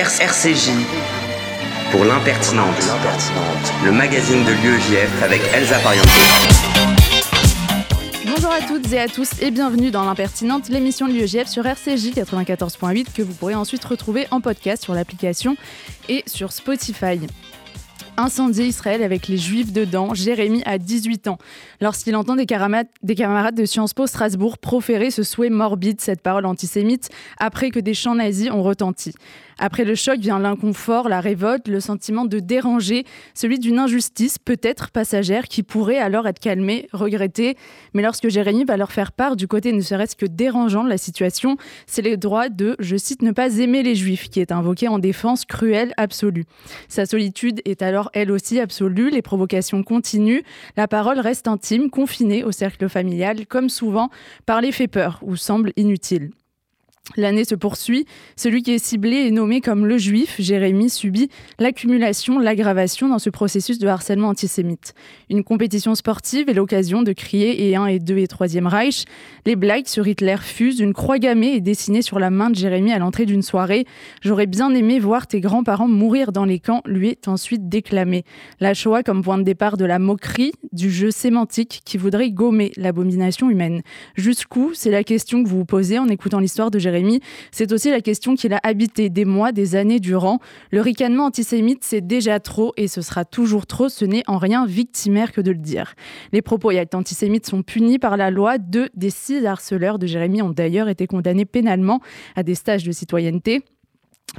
RCJ pour l'impertinente, le magazine de l'UEJF avec Elsa Pariente. Bonjour à toutes et à tous et bienvenue dans l'impertinente, l'émission de l'UEJF sur RCJ 94.8 que vous pourrez ensuite retrouver en podcast sur l'application et sur Spotify incendié Israël avec les Juifs dedans. Jérémy a 18 ans. Lorsqu'il entend des des camarades de Sciences Po Strasbourg proférer ce souhait morbide, cette parole antisémite, après que des chants nazis ont retenti. Après le choc vient l'inconfort, la révolte, le sentiment de déranger, celui d'une injustice peut-être passagère qui pourrait alors être calmée, regrettée. Mais lorsque Jérémy va leur faire part du côté ne serait-ce que dérangeant de la situation, c'est le droit de, je cite, ne pas aimer les juifs qui est invoqué en défense cruelle absolue. Sa solitude est alors elle aussi absolue, les provocations continuent, la parole reste intime, confinée au cercle familial, comme souvent, parler fait peur ou semble inutile. L'année se poursuit. Celui qui est ciblé est nommé comme le juif. Jérémy subit l'accumulation, l'aggravation dans ce processus de harcèlement antisémite. Une compétition sportive est l'occasion de crier et un et deux et troisième Reich. Les blagues sur Hitler fusent. Une croix gammée est dessinée sur la main de Jérémy à l'entrée d'une soirée. J'aurais bien aimé voir tes grands-parents mourir dans les camps, lui est ensuite déclamé. La Shoah comme point de départ de la moquerie, du jeu sémantique qui voudrait gommer l'abomination humaine. Jusqu'où C'est la question que vous vous posez en écoutant l'histoire de Jérémy c'est aussi la question qu'il a habité des mois, des années durant. Le ricanement antisémite, c'est déjà trop et ce sera toujours trop. Ce n'est en rien victimaire que de le dire. Les propos antisémites sont punis par la loi. Deux des six harceleurs de Jérémy ont d'ailleurs été condamnés pénalement à des stages de citoyenneté.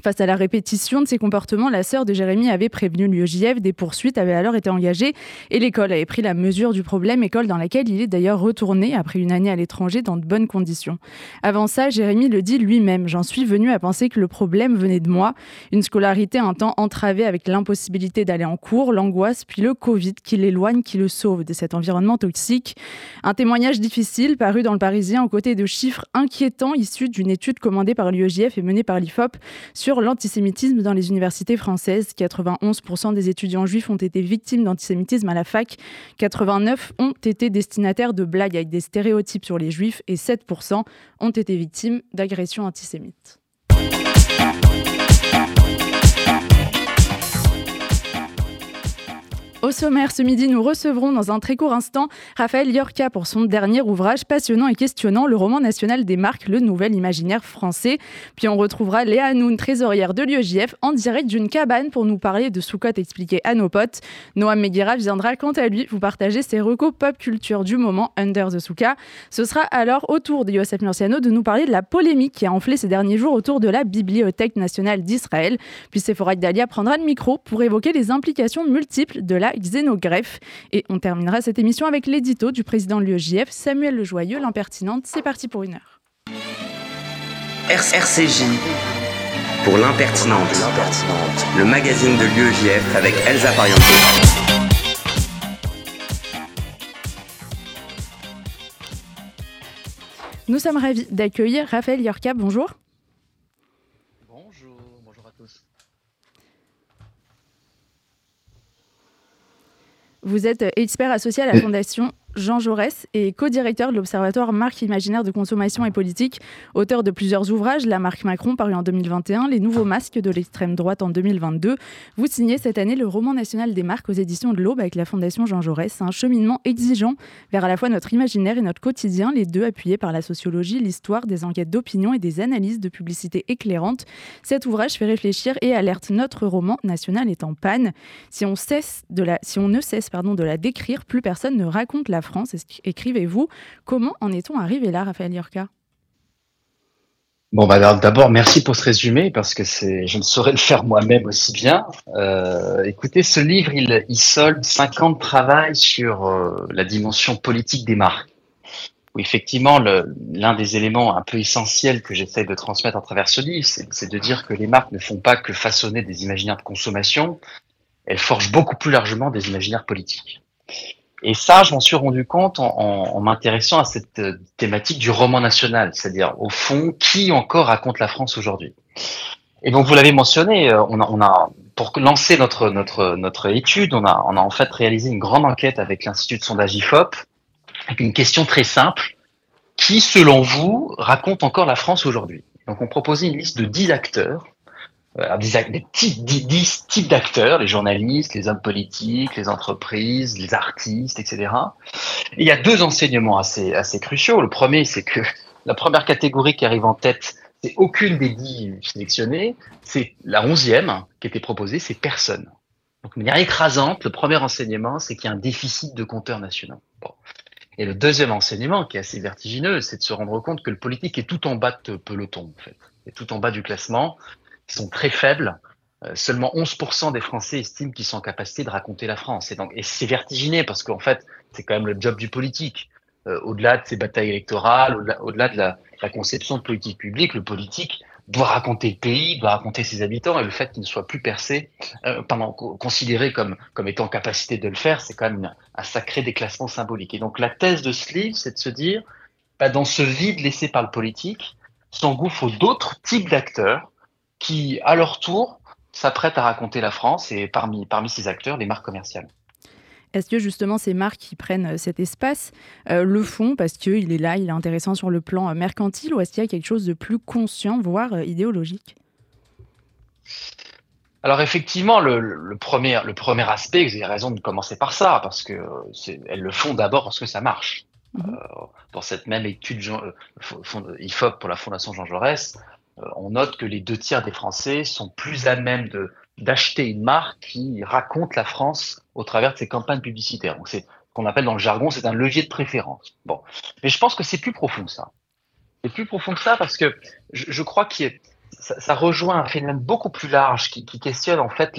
Face à la répétition de ces comportements, la sœur de Jérémy avait prévenu l'UEJF, des poursuites avaient alors été engagées et l'école avait pris la mesure du problème, école dans laquelle il est d'ailleurs retourné après une année à l'étranger dans de bonnes conditions. Avant ça, Jérémy le dit lui-même, j'en suis venu à penser que le problème venait de moi, une scolarité un temps entravée avec l'impossibilité d'aller en cours, l'angoisse, puis le Covid qui l'éloigne, qui le sauve de cet environnement toxique. Un témoignage difficile paru dans le Parisien aux côtés de chiffres inquiétants issus d'une étude commandée par l'UEJF et menée par l'IFOP sur l'antisémitisme dans les universités françaises. 91% des étudiants juifs ont été victimes d'antisémitisme à la fac. 89% ont été destinataires de blagues avec des stéréotypes sur les juifs et 7% ont été victimes d'agressions antisémites. Au sommaire, ce midi, nous recevrons dans un très court instant Raphaël Yorka pour son dernier ouvrage passionnant et questionnant, le roman national des marques, le nouvel imaginaire français. Puis on retrouvera Léa Hanoun, trésorière de l'UEJF, en direct d'une cabane pour nous parler de Soukot expliqué à nos potes. Noam Meguira viendra quant à lui vous partager ses recos pop culture du moment Under the Souka. Ce sera alors au tour de Yosef Murciano de nous parler de la polémique qui a enflé ces derniers jours autour de la Bibliothèque nationale d'Israël. Puis Sephora Dalia prendra le micro pour évoquer les implications multiples de la xénogreffe. Et on terminera cette émission avec l'édito du président de l'UEJF, Samuel Lejoyeux, l'impertinente. C'est parti pour une heure. RCJ pour l'impertinente, le magazine de l'UEJF avec Elsa Pariente. Nous sommes ravis d'accueillir Raphaël Yorka. Bonjour. Vous êtes expert associé à la Fondation Jean Jaurès est co-directeur de l'Observatoire Marque Imaginaire de Consommation et Politique, auteur de plusieurs ouvrages, La marque Macron paru en 2021, Les nouveaux masques de l'extrême droite en 2022. Vous signez cette année le roman national des marques aux éditions de l'Aube avec la Fondation Jean Jaurès. Un cheminement exigeant vers à la fois notre imaginaire et notre quotidien, les deux appuyés par la sociologie, l'histoire, des enquêtes d'opinion et des analyses de publicité éclairantes. Cet ouvrage fait réfléchir et alerte notre roman national est en panne. Si on, cesse de la, si on ne cesse pardon, de la décrire, plus personne ne raconte la France. Écrivez-vous. Comment en est-on arrivé là, Raphaël Yorka? Bon, bah, d'abord, merci pour ce résumé parce que je ne saurais le faire moi-même aussi bien. Euh, écoutez, ce livre, il, solde cinq ans de travail sur euh, la dimension politique des marques. Effectivement, l'un des éléments un peu essentiels que j'essaie de transmettre à travers ce livre, c'est de dire que les marques ne font pas que façonner des imaginaires de consommation, elles forgent beaucoup plus largement des imaginaires politiques. Et ça, je m'en suis rendu compte en, en, m'intéressant à cette euh, thématique du roman national, c'est-à-dire au fond, qui encore raconte la France aujourd'hui. Et donc, vous l'avez mentionné, euh, on a, on a, pour lancer notre notre notre étude, on a on a en fait réalisé une grande enquête avec l'institut de sondage Ifop, avec une question très simple. Qui, selon vous, raconte encore la France aujourd'hui? Donc, on proposait une liste de 10 acteurs euh, des, types, dix types d'acteurs, les journalistes, les hommes politiques, les entreprises, les artistes, etc. il y a deux enseignements assez, assez cruciaux. Le premier, c'est que la première catégorie qui arrive en tête, c'est aucune des dix sélectionnées, c'est la onzième qui était proposée, c'est personne. Donc, de manière écrasante, le premier enseignement, c'est qu'il y a un déficit de compteurs nationaux. Et le deuxième enseignement, qui est assez vertigineux, c'est de se rendre compte que le politique est tout en bas de peloton, en fait. est tout en bas du classement, sont très faibles. Euh, seulement 11% des Français estiment qu'ils sont en capacité de raconter la France. Et donc, et c'est vertigineux parce qu'en fait, c'est quand même le job du politique. Euh, au-delà de ces batailles électorales, au-delà, de la, la, conception de politique publique, le politique doit raconter le pays, doit raconter ses habitants, et le fait qu'il ne soit plus percé, euh, pendant, considéré comme, comme étant en capacité de le faire, c'est quand même un sacré déclassement symbolique. Et donc la thèse de ce livre, c'est de se dire, bah, dans ce vide laissé par le politique, s'engouffrent d'autres types d'acteurs qui, à leur tour, s'apprêtent à raconter la France, et parmi, parmi ces acteurs, les marques commerciales. Est-ce que justement ces marques qui prennent euh, cet espace euh, le font parce qu'il est là, il est intéressant sur le plan euh, mercantile ou est-ce qu'il y a quelque chose de plus conscient, voire idéologique? Alors effectivement, le, premier, le premier aspect, vous avez raison de commencer par ça, parce que elles le font d'abord parce que ça marche. Mhm. dans cette même étude IFOP pour la Fondation Jean Jaurès, on note que les deux tiers des Français sont plus à même de d'acheter une marque qui raconte la France au travers de ses campagnes publicitaires. C'est ce qu'on appelle dans le jargon, c'est un levier de préférence. Bon, mais je pense que c'est plus profond que ça. C'est plus profond que ça parce que je, crois que ça, rejoint un phénomène beaucoup plus large qui, questionne en fait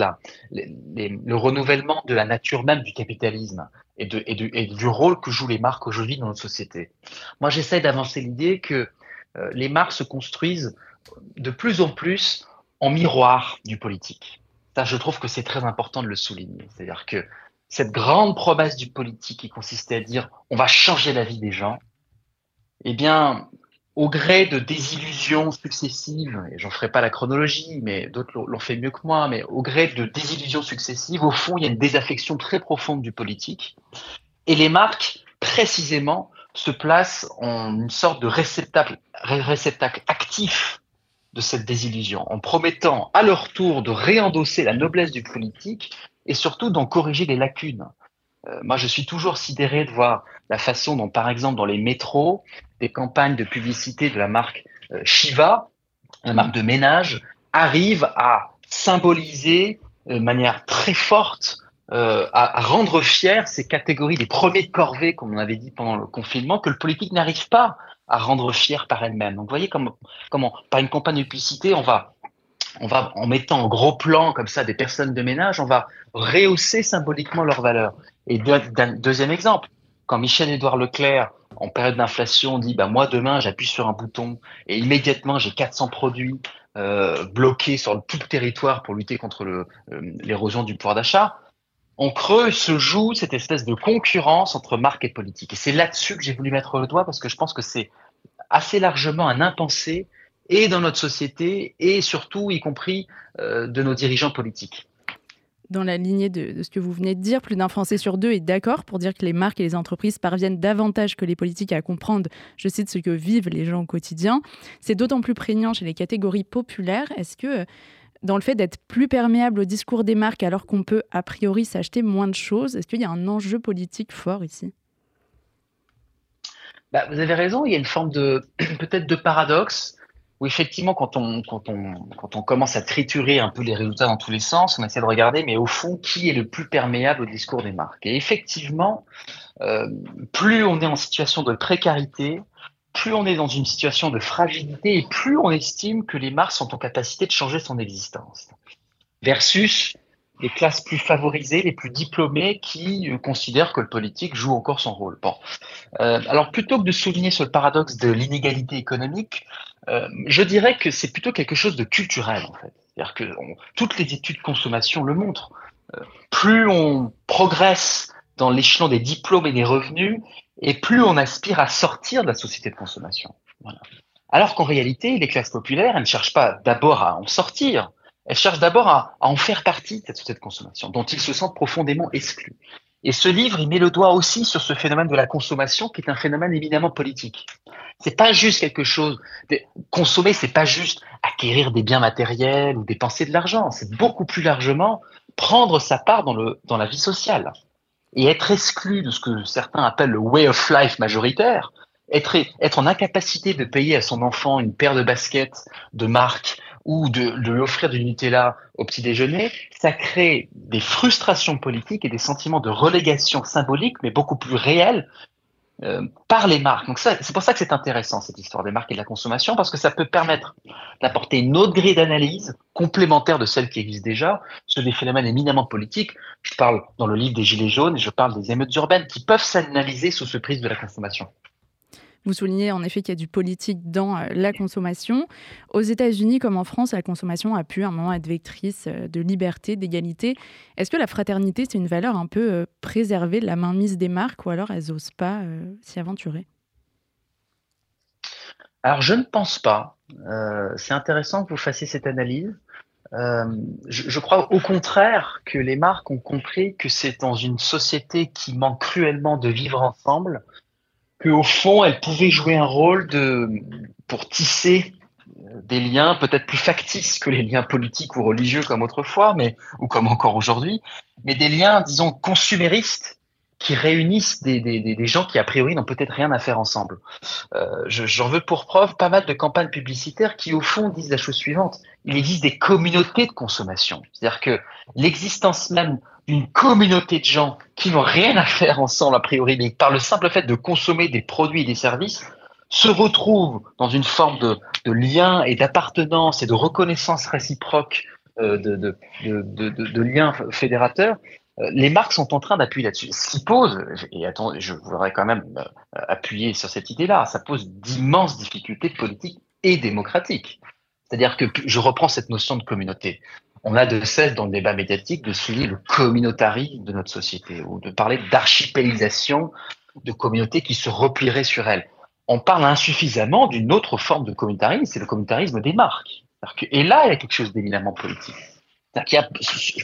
le renouvellement de la nature même du capitalisme et, de, et, et du rôle que jouent les marques aujourd'hui dans notre société. Moi, j'essaie d'avancer l'idée que euh, les marques se construisent de plus en plus en miroir du politique. Ça, je trouve que c'est très important de le souligner. C'est-à-dire que cette grande promesse du politique qui consistait à dire on va changer la vie des gens, eh bien, au gré de désillusions successives, et j'en ferai pas la chronologie, mais d'autres l'ont fait mieux que moi, mais au gré de désillusions successives, au fond, il y a une désaffection très profonde du politique. Et les marques, précisément, se placent en une sorte de réceptacle, réceptacle actif de cette désillusion, en promettant à leur tour de réendosser la noblesse du politique et surtout d'en corriger les lacunes. Euh, moi, je suis toujours sidéré de voir la façon dont, par exemple, dans les métros, des campagnes de publicité de la marque euh, Shiva, la marque de ménage, arrivent à symboliser de manière très forte, euh, à, rendre fiers ces catégories, les premiers de corvée, comme on avait dit pendant le confinement, que le politique n'arrive pas à rendre fière par elle-même. Donc, vous voyez comment, comment, par une campagne de publicité, on va, on va, en mettant en gros plan comme ça des personnes de ménage, on va rehausser symboliquement leur valeur. Et deuxième exemple, quand Michel-Édouard Leclerc, en période d'inflation, dit bah moi demain j'appuie sur un bouton et immédiatement j'ai 400 produits euh, bloqués sur tout le territoire pour lutter contre euh, l'érosion du pouvoir d'achat, on creuse, se joue cette espèce de concurrence entre marque et politique. Et c'est là-dessus que j'ai voulu mettre le doigt parce que je pense que c'est assez largement un impensé et dans notre société et surtout, y compris euh, de nos dirigeants politiques. Dans la lignée de, ce que vous venez de dire, plus d'un Français sur deux est d'accord pour dire que les marques et les entreprises parviennent davantage que les politiques à comprendre, je cite, ce que vivent les gens au quotidien. C'est d'autant plus prégnant chez les catégories populaires. Est-ce que dans le fait d'être plus perméable au discours des marques alors qu'on peut a priori s'acheter moins de choses Est-ce qu'il y a un enjeu politique fort ici? Bah, Vous avez raison, il y a une forme de peut-être de paradoxe où effectivement quand on, commence à triturer un peu les résultats dans tous les sens, on essaie de regarder mais au fond qui est le plus perméable au discours des marques? Et effectivement, euh, plus on est en situation de précarité, plus on est dans une situation de fragilité et plus on estime que les marques sont en capacité de changer son existence. Versus les classes plus favorisées, les plus diplômées, qui euh, considèrent que le politique joue encore son rôle. Bon. Euh, alors plutôt que de souligner le paradoxe de l'inégalité économique, euh, je dirais que c'est plutôt quelque chose de culturel en fait. C'est-à-dire que toutes les études de consommation le montrent. plus on progresse dans l'échelon des diplômes et des revenus, et plus on aspire à sortir de la société de consommation. Alors qu'en réalité, les classes populaires, elles ne cherchent pas d'abord à en sortir, elles cherchent d'abord à, en faire partie de cette société de consommation, dont ils se sentent profondément exclus. Et ce livre, il met le doigt aussi sur ce phénomène de la consommation, qui est un phénomène éminemment politique. C'est pas juste quelque chose. De, consommer, c'est pas juste acquérir des biens matériels ou dépenser de l'argent. C'est beaucoup plus largement prendre sa part dans le dans la vie sociale et être exclu de ce que certains appellent le way of life majoritaire, être, être en incapacité de payer à son enfant une paire de baskets de marque ou de, de lui offrir du Nutella au petit déjeuner, ça crée des frustrations politiques et des sentiments de relégation symbolique, mais beaucoup plus réels euh, par les marques. Donc c'est pour ça que c'est intéressant cette histoire des marques et de la consommation parce que ça peut permettre d'apporter une autre grille d'analyse complémentaire de celle qui existe déjà sur des phénomènes éminemment politiques. Je parle dans le livre des Gilets jaunes et je parle des émeutes urbaines qui peuvent s'analyser sous ce prisme de la consommation. Vous soulignez en effet qu'il y a du politique dans euh, la consommation. Aux États-Unis comme en France, la consommation a pu à un moment être vectrice euh, de liberté, d'égalité. Est-ce que la fraternité, c'est une valeur un peu euh, préservée de la mainmise des marques ou alors elles n'osent pas s'y aventurer? Alors je ne pense pas. c'est intéressant que vous fassiez cette analyse. je, crois au contraire que les marques ont compris que c'est dans une société qui manque cruellement de vivre ensemble qu'au fond, elle pouvait jouer un rôle de, pour tisser des liens peut-être plus factices que les liens politiques ou religieux comme autrefois, mais, ou comme encore aujourd'hui, mais des liens, disons, consuméristes qui réunissent des, des, des gens qui, a priori, n'ont peut-être rien à faire ensemble. Euh, J'en veux pour preuve pas mal de campagnes publicitaires qui, au fond, disent la chose suivante. Il existe des communautés de consommation. C'est-à-dire que l'existence même d'une communauté de gens qui n'ont rien à faire ensemble, a priori, mais par le simple fait de consommer des produits et des services, se retrouvent dans une forme de, lien et d'appartenance et de reconnaissance réciproque euh, de, liens fédérateurs euh, les marques sont en train d'appuyer là-dessus. Ce qui pose, et je voudrais quand même euh, appuyer sur cette idée-là, ça pose d'immenses difficultés politiques et démocratiques. C'est-à-dire que je reprends cette notion de communauté. On a de cesse dans le débat médiatique de souligner le communautarisme de notre société ou de parler d'archipélisation de communautés qui se replieraient sur elles. On parle insuffisamment d'une autre forme de communautarisme, c'est le communautarisme des marques. Et là, il y a quelque chose d'éminemment politique. Il y a,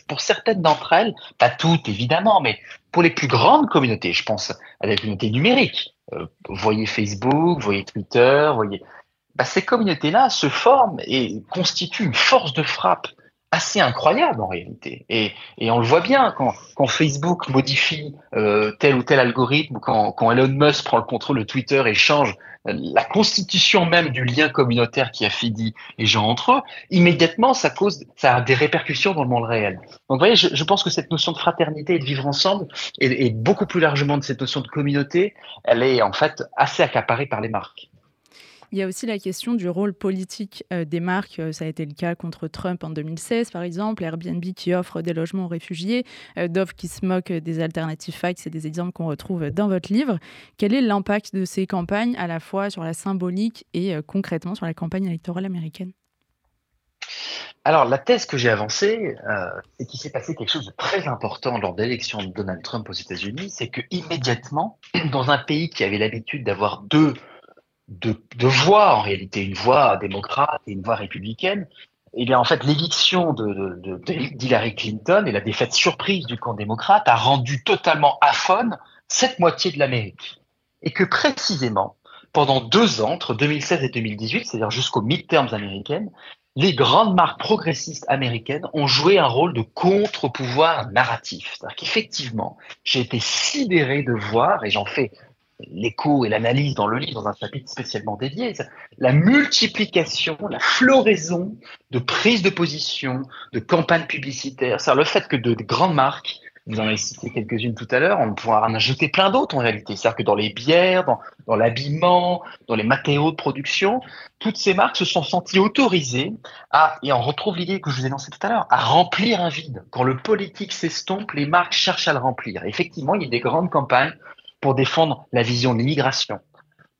pour certaines d'entre elles, pas toutes évidemment, mais pour les plus grandes communautés, je pense à la communauté numérique. Euh, voyez Facebook, voyez Twitter, voyez. Bah, ces communautés-là se forment et constituent une force de frappe assez incroyable en réalité. Et, on le voit bien quand, Facebook modifie euh, tel ou tel algorithme, quand, Elon Musk prend le contrôle de Twitter et change la constitution même du lien communautaire qui a affidie les gens entre eux, immédiatement, ça cause, ça a des répercussions dans le monde réel. Donc, vous voyez, je, je pense que cette notion de fraternité et de vivre ensemble, et, et, beaucoup plus largement de cette notion de communauté, elle est en fait assez accaparée par les marques. Il y a aussi la question du rôle politique euh, des marques. Euh, ça a été le cas contre Trump en 2016, par exemple. Airbnb qui offre des logements aux réfugiés. Euh, Dove qui se moque des alternatives fight. C'est des exemples qu'on retrouve dans votre livre. Quel est l'impact de ces campagnes, à la fois sur la symbolique et concrètement sur la campagne électorale américaine? Alors, la thèse que j'ai avancée, euh, c'est qu'il s'est passé quelque chose de très important lors de l'élection de Donald Trump aux États-Unis, c'est que immédiatement, dans un pays qui avait l'habitude d'avoir deux de, de voix en réalité, une voix démocrate et une voix républicaine, eh bien en fait l'éviction de, de, d'Hillary Clinton et la défaite surprise du camp démocrate a rendu totalement aphone cette moitié de l'Amérique. Et que précisément, pendant deux ans, entre 2016 et 2018, c'est-à-dire jusqu'aux midterms américaines, les grandes marques progressistes américaines ont joué un rôle de contre-pouvoir narratif. C'est-à-dire qu'effectivement, j'ai été sidéré de voir, et j'en fais l'écho et l'analyse dans le livre, dans un chapitre spécialement dédié, la multiplication, la floraison de prises de position, de campagnes publicitaires, c'est le fait que de, grandes marques, vous en avez cité quelques-unes tout à l'heure, on pourra en ajouter plein d'autres en réalité. C'est-à-dire que dans les bières, dans, dans l'habillement, dans les matériaux de production, toutes ces marques se sont senties autorisées à, et on retrouve l'idée que je vous ai lancée tout à l'heure, à remplir un vide. Quand le politique s'estompe, les marques cherchent à le remplir. effectivement, il y a des grandes campagnes pour défendre la vision de l'immigration,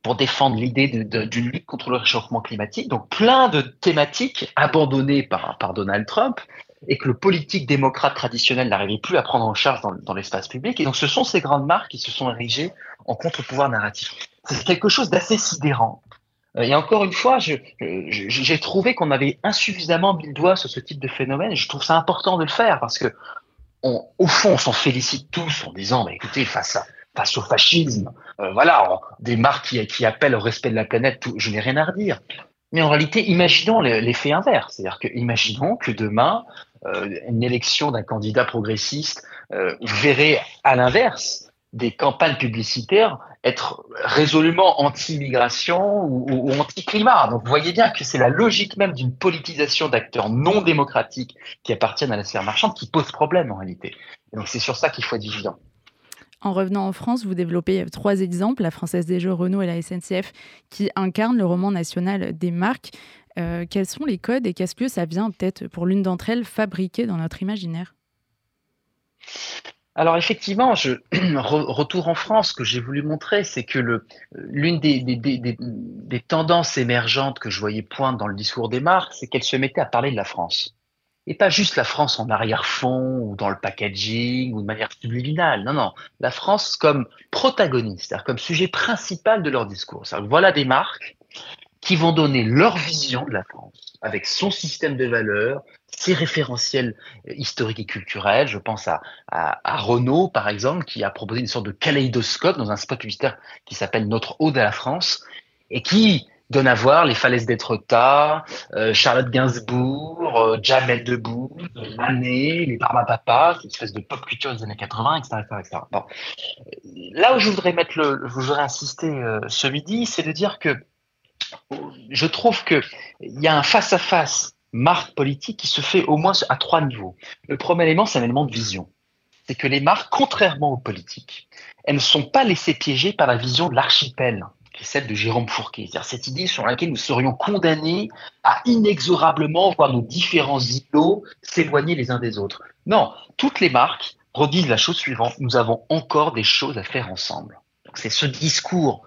pour défendre l'idée d'une lutte contre le réchauffement climatique. Donc plein de thématiques abandonnées par, Donald Trump et que le politique démocrate traditionnel n'arrivait plus à prendre en charge dans, l'espace public. Et donc ce sont ces grandes marques qui se sont érigées en contre-pouvoir narratif. C'est quelque chose d'assez sidérant. Euh, et encore une fois, j'ai trouvé qu'on avait insuffisamment mis le doigt sur ce type de phénomène. Je trouve ça important de le faire parce que au fond, on s'en félicite tous en disant, bah, écoutez, face, à, face au fascisme, euh, voilà, des marques qui, appellent au respect de la planète, tout, je n'ai rien à redire. Mais en réalité, imaginons l'effet inverse. C'est-à-dire que, imaginons que demain, euh, une élection d'un candidat progressiste euh, verrait à l'inverse des campagnes publicitaires être résolument anti-immigration ou, anti-climat. Donc vous voyez bien que c'est la logique même d'une politisation d'acteurs non démocratiques qui appartiennent à la sphère marchande qui pose problème en réalité. Donc c'est sur ça qu'il faut être vigilant. En revenant en France, vous développez trois exemples, la Française des Jeux, Renault et la SNCF, qui incarnent le roman national des marques. Euh, quels sont les codes et qu'est-ce que ça vient peut-être pour l'une d'entre elles fabriquer dans notre imaginaire? Alors effectivement, je retour en France, ce que j'ai voulu montrer, c'est que l'une des, tendances émergentes que je voyais poindre dans le discours des marques, c'est qu'elle se mettait à parler de la France. Et pas juste la France en arrière-fond ou dans le packaging ou de manière subliminale. Non, non. La France comme protagoniste, c'est-à-dire comme sujet principal de leur discours. Voilà des marques qui vont donner leur vision de la France avec son système de valeurs, ses référentiels historiques et culturels. Je pense à, à, Renault, par exemple, qui a proposé une sorte de kaléidoscope dans un spot publicitaire qui s'appelle Notre Ode à la France et qui voir les falaises d'Étretat, euh, Charlotte Gainsbourg, euh, Jamel Debbouze, Manet, les Papa, cette espèce de pop culture des années 80, etc. etc., Bon. Là où je voudrais mettre le, je voudrais insister euh, ce midi, c'est de dire que je trouve qu'il y a un face-à-face marque politique qui se fait au moins à trois niveaux. Le premier élément, c'est un élément de vision. C'est que les marques, contrairement aux politiques, elles ne sont pas laissées piéger par la vision de l'archipel, qui est celle de Jérôme Fourquet. C'est-à-dire cette idée sur laquelle nous serions condamnés à inexorablement voir nos différents îlots s'éloigner les uns des autres. Non, toutes les marques redisent la chose suivante, nous avons encore des choses à faire ensemble. C'est ce discours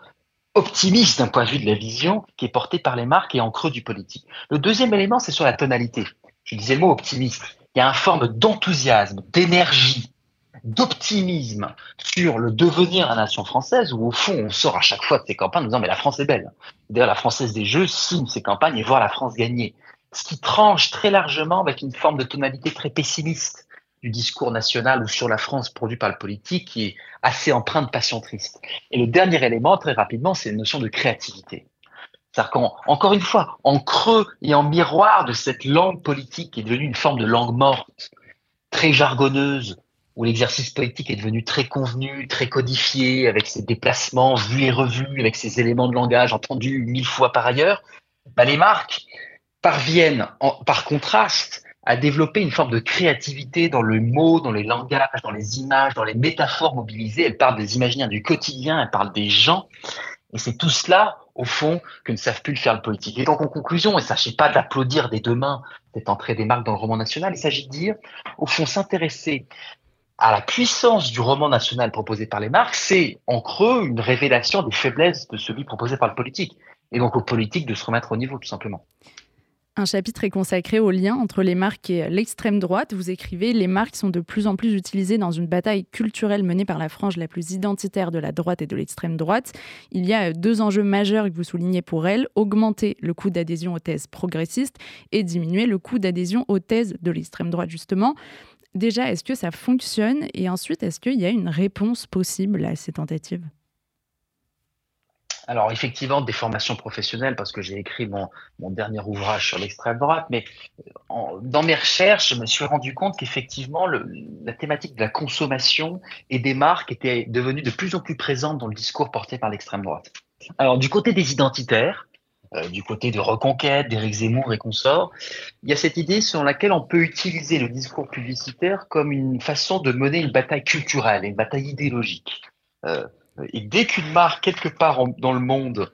optimiste d'un point de vue de la vision qui est porté par les marques et en creux du politique. Le deuxième élément, c'est sur la tonalité. Je disais le mot optimiste. Il y a une forme d'enthousiasme, d'énergie, d'optimisme sur le devenir de la nation française, où au fond, on sort à chaque fois de ces campagnes en disant mais la France est belle. D'ailleurs, la Française des Jeux signe ces campagnes et voit la France gagner. Ce qui tranche très largement avec une forme de tonalité très pessimiste du discours national ou sur la France produit par le politique qui est assez empreint de passion triste. Et le dernier élément, très rapidement, c'est la notion de créativité. C'est-à-dire qu'encore une fois, en creux et en miroir de cette langue politique qui est devenue une forme de langue morte, très jargonneuse, où l'exercice politique est devenu très convenu, très codifié, avec ses déplacements vus et revus, avec ses éléments de langage entendus mille fois par ailleurs, bah les marques parviennent, par contraste, à développer une forme de créativité dans le mot, dans les langages, dans les images, dans les métaphores mobilisées. Elle parle des imaginaires du quotidien, elle parle des gens. Et c'est tout cela, au fond, que ne savent plus le faire le politique. Et donc, en conclusion, ne s'agit pas d'applaudir des deux mains cette entrée des marques dans le roman national, il s'agit de dire, au fond, s'intéresser à la puissance du roman national proposé par les marques, c'est en creux une révélation des faiblesses de celui proposé par le politique. Et donc aux politiques de se remettre au niveau, tout simplement. Un chapitre est consacré au lien entre les marques et l'extrême droite. Vous écrivez Les marques sont de plus en plus utilisées dans une bataille culturelle menée par la frange la plus identitaire de la droite et de l'extrême droite. Il y a deux enjeux majeurs que vous soulignez pour elles augmenter le coût d'adhésion aux thèses progressistes et diminuer le coût d'adhésion aux thèses de l'extrême droite, justement. Déjà, est-ce que ça fonctionne? Et ensuite, est-ce qu'il y a une réponse possible à ces tentatives? Alors effectivement, des formations professionnelles, parce que j'ai écrit mon, dernier ouvrage sur l'extrême droite, mais dans mes recherches, je me suis rendu compte qu'effectivement, la thématique de la consommation et des marques était devenue de plus en plus présente dans le discours porté par l'extrême droite. Alors du côté des identitaires, euh, du côté de Reconquête, d'Éric Zemmour et consorts, il y a cette idée selon laquelle on peut utiliser le discours publicitaire comme une façon de mener une bataille culturelle, une bataille idéologique. Euh, et dès qu'une marque, quelque part dans le monde,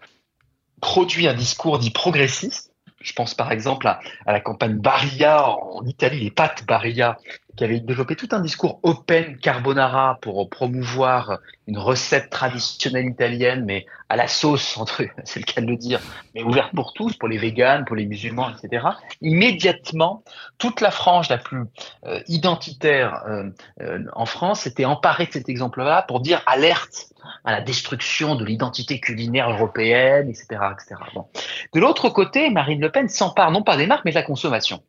produit un discours dit progressiste, je pense par exemple à, la campagne Barilla en Italie, les pâtes Barilla, qui avait développé tout un discours open carbonara pour promouvoir une recette traditionnelle italienne, mais à la sauce, entre, c'est le cas de le dire, mais ouverte pour tous, pour les véganes, pour les musulmans, etc. Immédiatement, toute la frange la plus euh, identitaire euh, euh, en France s'était emparée de cet exemple-là pour dire alerte à la destruction de l'identité culinaire européenne, etc. etc. De l'autre côté, Marine Le Pen s'empare non pas des marques, mais de la consommation.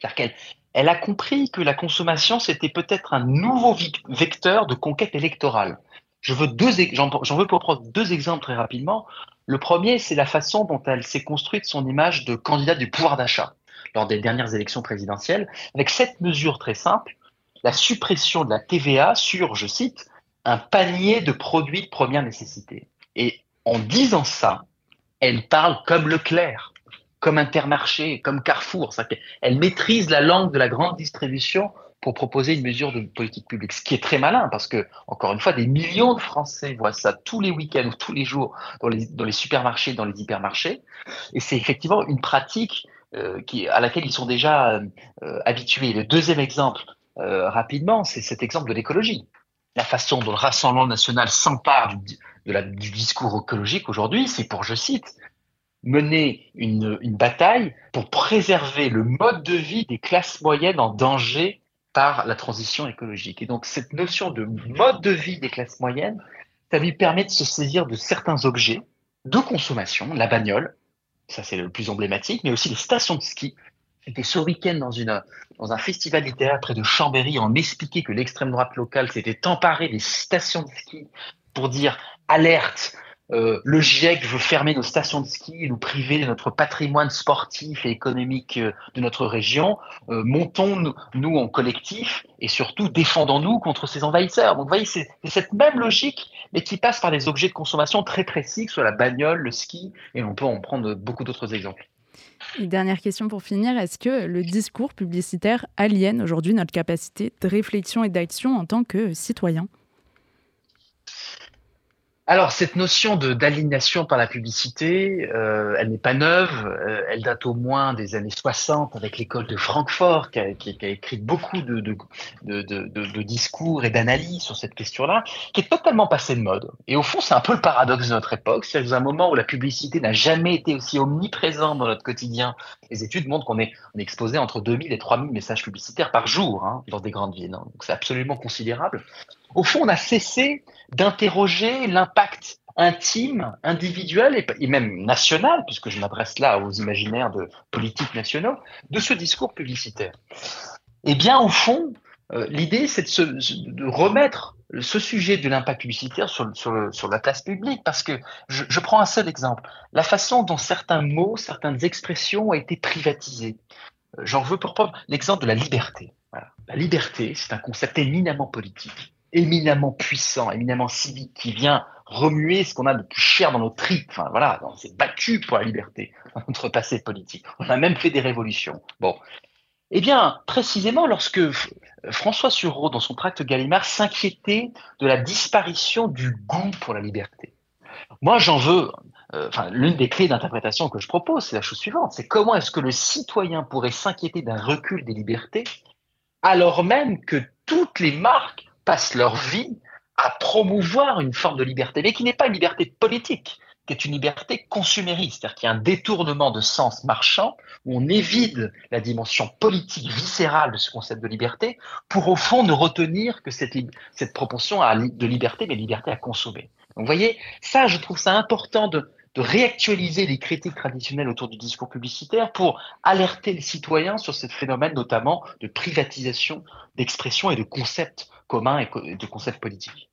C'est-à-dire qu'elle elle a compris que la consommation, c'était peut-être un nouveau vecteur de conquête électorale. Je veux deux, j'en veux pour prendre deux exemples très rapidement. Le premier, c'est la façon dont elle s'est construite son image de candidate du pouvoir d'achat lors des dernières élections présidentielles, avec cette mesure très simple, la suppression de la TVA sur, je cite, un panier de produits de première nécessité. Et en disant ça, elle parle comme Leclerc, comme Intermarché, comme Carrefour. Elle maîtrise la langue de la grande distribution pour proposer une mesure de politique publique, ce qui est très malin parce que, encore une fois, des millions de Français voient ça tous les week-ends ou tous les jours dans les, supermarchés, dans les hypermarchés. Et c'est effectivement une pratique euh, à laquelle ils sont déjà euh, habitués. Le deuxième exemple, euh, rapidement, c'est cet exemple de l'écologie. La façon dont le Rassemblement national s'empare du discours écologique aujourd'hui, c'est pour, je cite, mener une, bataille pour préserver le mode de vie des classes moyennes en danger par la transition écologique. Et donc cette notion de mode de vie des classes moyennes, ça lui permet de se saisir de certains objets de consommation, la bagnole, ça c'est le plus emblématique, mais aussi les stations de ski. J'étais ce week-end dans, dans un festival littéraire près de Chambéry en m'expliquait que l'extrême droite locale s'était emparée des stations de ski pour dire alerte, euh, le GIEC veut fermer nos stations de ski et nous priver de notre patrimoine sportif et économique euh, de notre région. Euh, montons nous, en collectif et surtout défendons-nous contre ces envahisseurs. Donc vous voyez, c'est cette même logique, mais qui passe par des objets de consommation très précis, soit la bagnole, le ski, et on peut en prendre beaucoup d'autres exemples. Dernière question pour finir, est-ce que le discours publicitaire aliène aujourd'hui notre capacité de réflexion et d'action en tant que citoyen? Alors cette notion d'alignation par la publicité, euh, elle n'est pas neuve, euh, elle date au moins des années 60 avec l'école de Francfort qui a, écrit beaucoup de, discours et d'analyses sur cette question-là, qui est totalement passée de mode. Et au fond, c'est un peu le paradoxe de notre époque, c'est à un moment où la publicité n'a jamais été aussi omniprésente dans notre quotidien. Les études montrent qu'on est, on est exposé entre 2000 et 3000 messages publicitaires par jour hein, dans des grandes villes, hein. donc c'est absolument considérable au fond, on a cessé d'interroger l'impact intime, individuel et, même national, puisque je m'adresse là aux imaginaires de politiques nationaux, de ce discours publicitaire. Eh bien, au fond, euh, l'idée, c'est de, remettre ce sujet de l'impact publicitaire sur, la place publique, parce que je, prends un seul exemple. La façon dont certains mots, certaines expressions ont été privatisées. Euh, j'en veux pour preuve l'exemple de la liberté. La liberté, c'est un concept éminemment politique éminemment puissant, éminemment civique, qui vient remuer ce qu'on a de plus cher dans nos tripes. Enfin, voilà, on s'est battu pour la liberté notre passé politique. On a même fait des révolutions. Bon. Eh bien, précisément, lorsque François Sureau, dans son tract Gallimard, s'inquiétait de la disparition du goût pour la liberté. Moi, j'en veux, euh, enfin, l'une des clés d'interprétation que je propose, c'est la chose suivante, c'est comment est-ce que le citoyen pourrait s'inquiéter d'un recul des libertés alors même que toutes les marques passent leur vie à promouvoir une forme de liberté, mais qui n'est pas une liberté politique, qui est une liberté consumériste, c'est-à-dire qu'il y a un détournement de sens marchand où on évite la dimension politique viscérale de ce concept de liberté pour au fond ne retenir que cette, cette proportion à, de liberté, mais liberté à consommer. Donc vous voyez, ça, je trouve ça important de, de réactualiser les critiques traditionnelles autour du discours publicitaire pour alerter les citoyens sur ce phénomène notamment de privatisation d'expression et de concepts commun et de concepts politiques.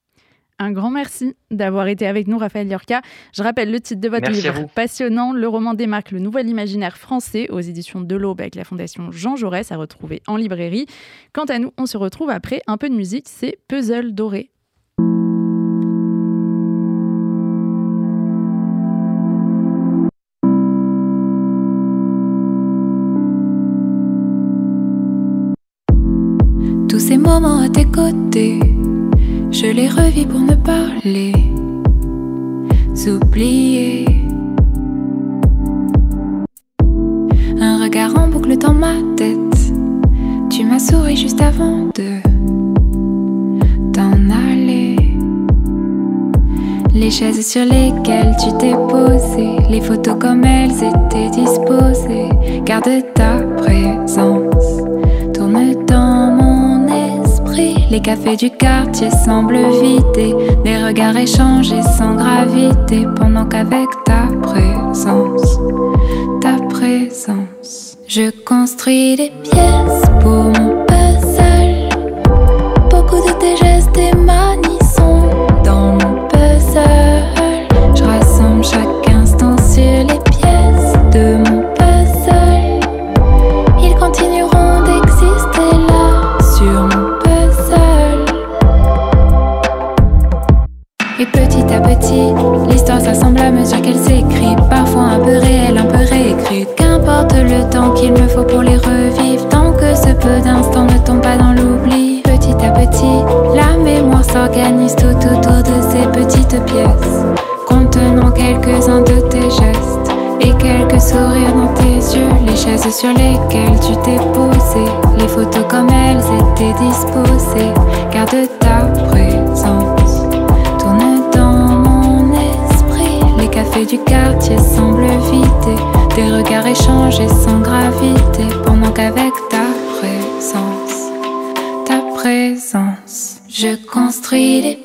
Un grand merci d'avoir été avec nous, Raphaël Yorka. Je rappelle le titre de votre livre passionnant, Le roman démarque le nouvel imaginaire français aux éditions de l'Aube avec la Fondation Jean Jaurès à retrouver en librairie. Quant à nous, on se retrouve après un peu de musique, c'est Puzzle Doré. Moments à tes côtés, je les revis pour me parler, s'oublier. Un regard en boucle dans ma tête, tu m'as souri juste avant de t'en aller. Les chaises sur lesquelles tu t'es posé, les photos comme elles étaient disposées, garde ta présence, tourne dans les cafés du quartier semblent vidés, des regards échangés sans gravité, pendant qu'avec ta présence, ta présence, Je construis des pièces pour mon puzzle. Beaucoup de tes gestes et à petit, l'histoire s'assemble à mesure qu'elle s'écrit. Parfois un peu réelle, un peu réécrite. Qu'importe le temps qu'il me faut pour les revivre. Tant que ce peu d'instants ne tombe pas dans l'oubli. Petit à petit, la mémoire s'organise tout autour de ces petites pièces. Contenant quelques-uns de tes gestes. Et quelques sourires dans tes yeux. Les chaises sur lesquelles tu t'es posé. Les photos comme elles étaient disposées. Garde ta présence. Du quartier semblent vidés. Des regards échangés sans gravité. Pendant qu'avec ta présence, ta présence, je construis des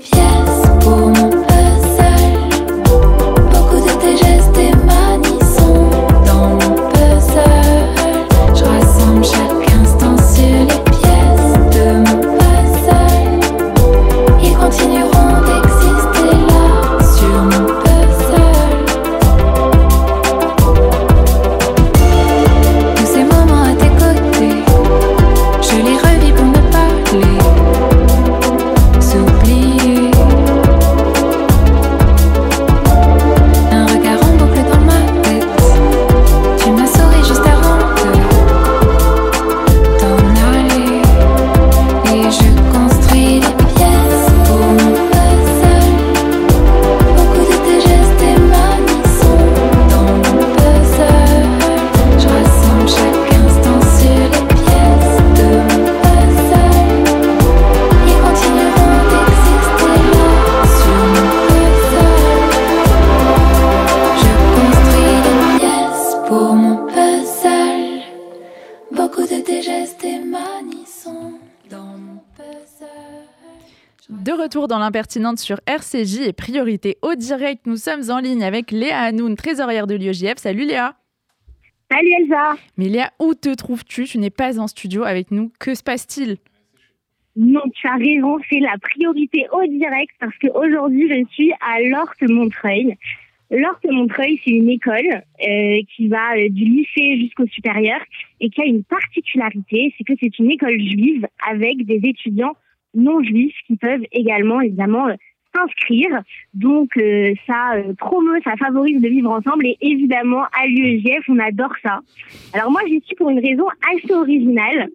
De retour dans l'impertinente sur RCJ et priorité au direct, nous sommes en ligne avec Léa Hanoun, trésorière de l'IEJF. Salut Léa Salut Elsa Mais Léa, où te trouves-tu? Tu n'es pas en studio avec nous. Que se passe-t-il? Non, tu as raison, c'est la priorité au direct parce qu'aujourd'hui, je suis à Lorte-Montreuil. Lorte-Montreuil, c'est une école euh, qui va euh, du lycée jusqu'au supérieur et qui a une particularité, c'est que c'est une école juive avec des étudiants non juifs qui peuvent également, évidemment, euh, s'inscrire. Donc, euh, ça euh, promeut, ça favorise le vivre ensemble et évidemment, à l'UEGF, on adore ça. Alors moi, j'y suis pour une raison assez originale.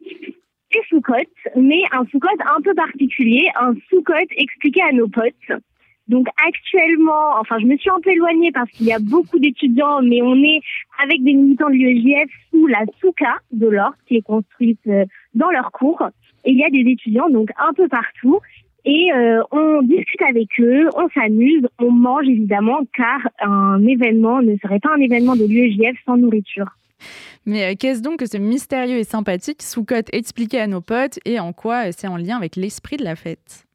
C'est Soukot, mais un Soukot un peu particulier, un Soukot expliqué à nos potes. Donc actuellement, enfin je me suis un peu éloignée parce qu'il y a beaucoup d'étudiants, mais on est avec des militants de l'UEJF sous la Souka de l'Or qui est construite euh, dans leur cours. Et il y a des étudiants donc un peu partout. Et euh, on discute avec eux, on s'amuse, on mange évidemment, car un événement ne serait pas un événement de l'UEJF sans nourriture. Mais euh, qu'est-ce donc que ce mystérieux et sympathique sous-cote expliqué à nos potes et en quoi euh, c'est en lien avec l'esprit de la fête?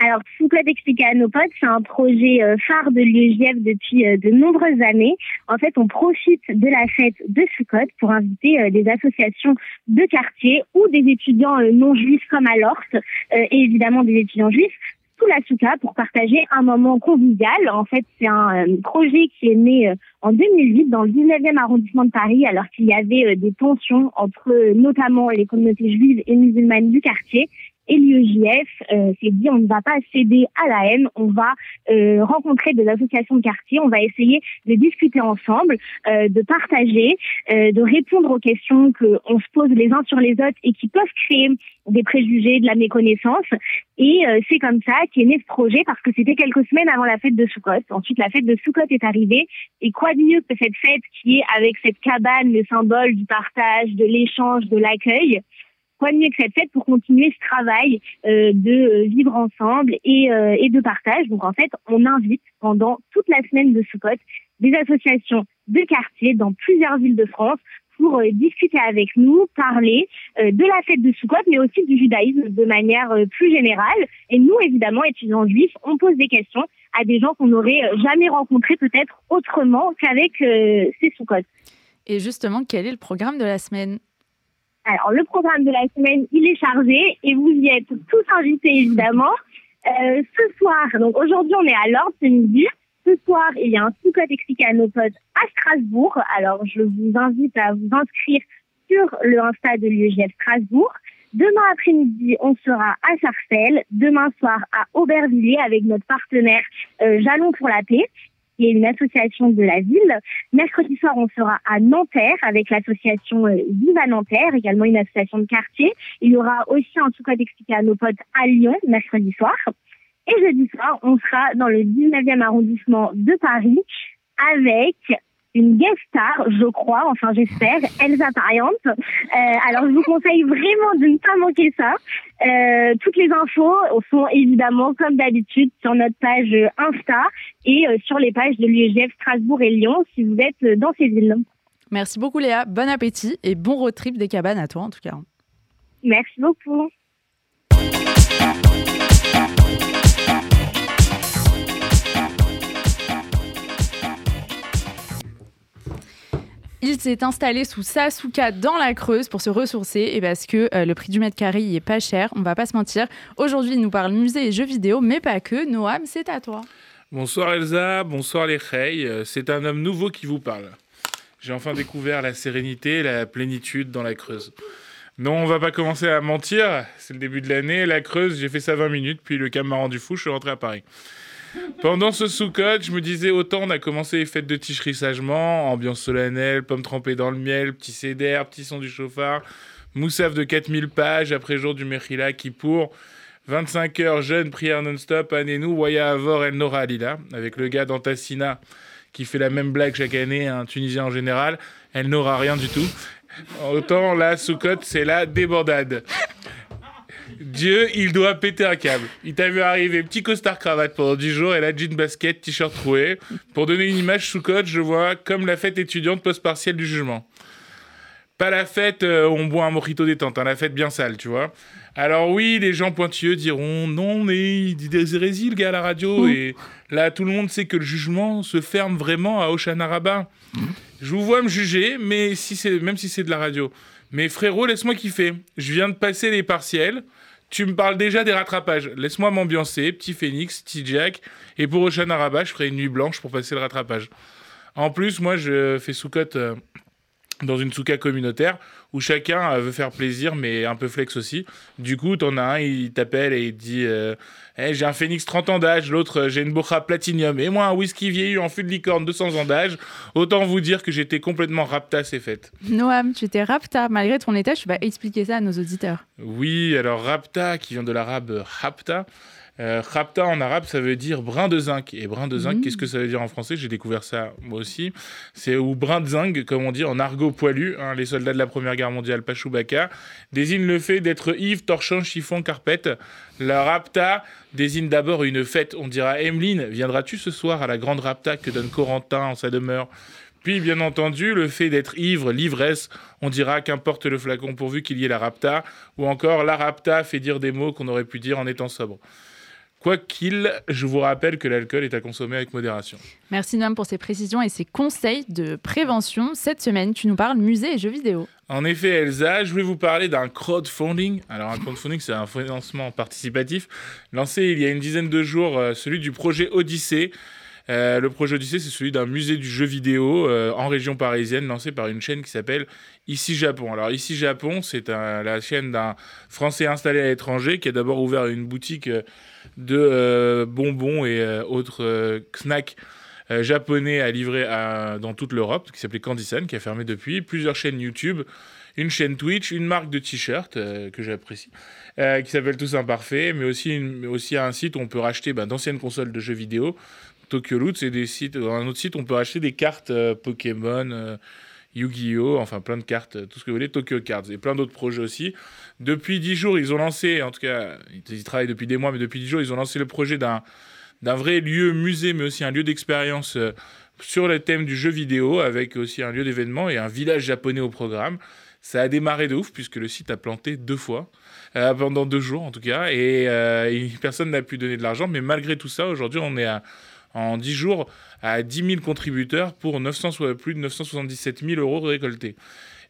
Alors, Soukot expliqué à nos potes, c'est un projet euh, phare de l'UEJF depuis euh, de nombreuses années. En fait, on profite de la fête de Soukot pour inviter euh, des associations de quartier ou des étudiants non juifs comme à Lorte et évidemment des étudiants juifs sous la souka pour partager un moment convivial. En fait, c'est un projet qui est né en 2008 dans le 19e arrondissement de Paris alors qu'il y avait des tensions entre notamment les communautés juives et musulmanes du quartier. Et l'UEJF euh, s'est dit on ne va pas céder à la haine, on va euh, rencontrer des associations de quartier, on va essayer de discuter ensemble, euh, de partager, euh, de répondre aux questions qu'on se pose les uns sur les autres et qui peuvent créer des préjugés, de la méconnaissance. Et euh, c'est comme ça qu'est né ce projet parce que c'était quelques semaines avant la fête de Soukot. Ensuite, la fête de Soukot est arrivée. Et quoi de mieux que cette fête qui est avec cette cabane, le symbole du partage, de l'échange, de l'accueil? Quoi de mieux que cette fête pour continuer ce travail euh, de euh, vivre ensemble et, euh, et de partage. Donc en fait, on invite pendant toute la semaine de Soukot des associations de quartier dans plusieurs villes de France pour discuter avec nous, parler de la fête de Soukot, mais aussi du judaïsme de manière plus générale. Et nous, évidemment, étudiants juifs, on pose des questions à des gens qu'on n'aurait jamais rencontrés peut-être autrement qu'avec ces Soukot. Et justement, quel est le programme de la semaine? Alors, le programme de la semaine, il est chargé et vous y êtes tous invités, évidemment. Euh, ce soir, donc aujourd'hui, on est à l'ordre ce midi. Ce soir, il y a un sous-code expliqué à nos potes à Strasbourg. Alors, je vous invite à vous inscrire sur le Insta de l'UEJF Strasbourg. Demain après-midi, on sera à Sarcelles. Demain soir, à Aubervilliers avec notre partenaire euh, Jalon pour la paix qui est une association de la ville. Mercredi soir, on sera à Nanterre avec l'association euh, Viva Nanterre, également une association de quartier. Il y aura aussi un tout cas expliqué à nos potes à Lyon, mercredi soir. Et jeudi soir, on sera dans le 19e arrondissement de Paris avec une guest star, je crois, enfin j'espère, Elsa Pariante. Euh, alors je vous conseille vraiment de ne pas manquer ça. Euh, toutes les infos sont évidemment, comme d'habitude, sur notre page Insta et euh, sur les pages de l'UEGF Strasbourg et Lyon si vous êtes dans ces villes. Merci beaucoup Léa, bon appétit et bon road trip des cabanes à toi en tout cas. Merci beaucoup. Il s'est installé sous Sasuka dans la Creuse pour se ressourcer et parce que euh, le prix du mètre carré y est pas cher, on va pas se mentir. Aujourd'hui, il nous parle musée et jeux vidéo, mais pas que. Noam, c'est à toi. Bonsoir Elsa, bonsoir les Rey. Euh, c'est un homme nouveau qui vous parle. J'ai enfin découvert la sérénité, la plénitude dans la Creuse. Non, on va pas commencer à mentir. C'est le début de l'année. La Creuse, j'ai fait ça 20 minutes, puis le cam m'a rendu fou, je suis rentré à Paris. Pendant ce sous-code, je me disais autant on a commencé les fêtes de ticherie sagement, ambiance solennelle, pommes trempées dans le miel, petit céder, petit son du chauffard, moussaf de 4000 pages après jour du Mechila qui pour 25 heures jeune prière non-stop, Anénou, Waya Avor, El Nora Alila, avec le gars d'Antassina qui fait la même blague chaque année, un Tunisien en général, elle n'aura rien du tout. Autant là, sous-code, c'est la débordade. Dieu, il doit péter un câble. Il t'a vu arriver, petit costard cravate pendant 10 jours et la jean basket, t-shirt troué. Pour donner une image sous code, je vois comme la fête étudiante post-partielle du jugement. Pas la fête euh, où on boit un mojito détente, hein, la fête bien sale, tu vois. Alors oui, les gens pointilleux diront non, mais il dit des hérésies, le gars à la radio. Et là, tout le monde sait que le jugement se ferme vraiment à Oshana Je vous vois me juger, mais si c'est même si c'est de la radio. Mais frérot, laisse-moi kiffer. Je viens de passer les partiels. Tu me parles déjà des rattrapages. Laisse-moi m'ambiancer, petit Phoenix, petit Jack. Et pour Ocean Araba, je ferai une nuit blanche pour passer le rattrapage. En plus, moi, je fais sous-cote euh, dans une souka communautaire où chacun euh, veut faire plaisir, mais un peu flex aussi. Du coup, t'en as un, il t'appelle et il dit euh, eh, J'ai un phénix 30 ans d'âge, l'autre, euh, j'ai une Bocha Platinum, et moi, un whisky vieilli en fût de licorne 200 ans d'âge. Autant vous dire que j'étais complètement rapta ces fêtes. Noam, tu étais rapta, malgré ton état, tu vas expliquer ça à nos auditeurs. Oui, alors rapta, qui vient de l'arabe rapta. Euh, rapta en arabe, ça veut dire brin de zinc. Et brin de zinc, mmh. qu'est-ce que ça veut dire en français? J'ai découvert ça moi aussi. C'est ou brin de zinc, comme on dit en argot poilu. Hein, les soldats de la Première Guerre mondiale, Pachoubaka, désigne le fait d'être ivre, torchon, chiffon, carpette. La rapta désigne d'abord une fête. On dira Emeline, viendras-tu ce soir à la grande rapta que donne Corentin en sa demeure? Puis, bien entendu, le fait d'être ivre, l'ivresse, on dira qu'importe le flacon pourvu qu'il y ait la rapta, ou encore la rapta fait dire des mots qu'on aurait pu dire en étant sobre. Quoi qu'il, je vous rappelle que l'alcool est à consommer avec modération. Merci Noam pour ces précisions et ces conseils de prévention. Cette semaine, tu nous parles musée et jeux vidéo. En effet, Elsa, je vais vous parler d'un crowdfunding. Alors, un crowdfunding, c'est un financement participatif lancé il y a une dizaine de jours, euh, celui du projet Odyssée. Euh, le projet Odyssée, c'est celui d'un musée du jeu vidéo euh, en région parisienne, lancé par une chaîne qui s'appelle Ici Japon. Alors, Ici Japon, c'est la chaîne d'un Français installé à l'étranger qui a d'abord ouvert une boutique de euh, bonbons et euh, autres euh, snacks japonais à livrer dans toute l'Europe, qui s'appelait Candysan, qui a fermé depuis, plusieurs chaînes YouTube, une chaîne Twitch, une marque de t-shirts que j'apprécie, qui s'appelle Tous Imparfaits, mais aussi, aussi un site où on peut racheter bah, d'anciennes consoles de jeux vidéo. Tokyo Loot, c'est des sites, un autre site, on peut acheter des cartes Pokémon, Yu-Gi-Oh, enfin plein de cartes, tout ce que vous voulez, Tokyo Cards et plein d'autres projets aussi. Depuis dix jours, ils ont lancé, en tout cas, ils travaillent depuis des mois, mais depuis dix jours, ils ont lancé le projet d'un, d'un vrai lieu musée, mais aussi un lieu d'expérience euh, sur le thème du jeu vidéo, avec aussi un lieu d'événement et un village japonais au programme. Ça a démarré de ouf, puisque le site a planté deux fois, euh, pendant deux jours en tout cas, euh, et personne n'a pu donner de l'argent, mais malgré tout ça, aujourd'hui, on est à en 10 jours à 10 000 contributeurs pour 900, plus de 977 000 euros récoltés.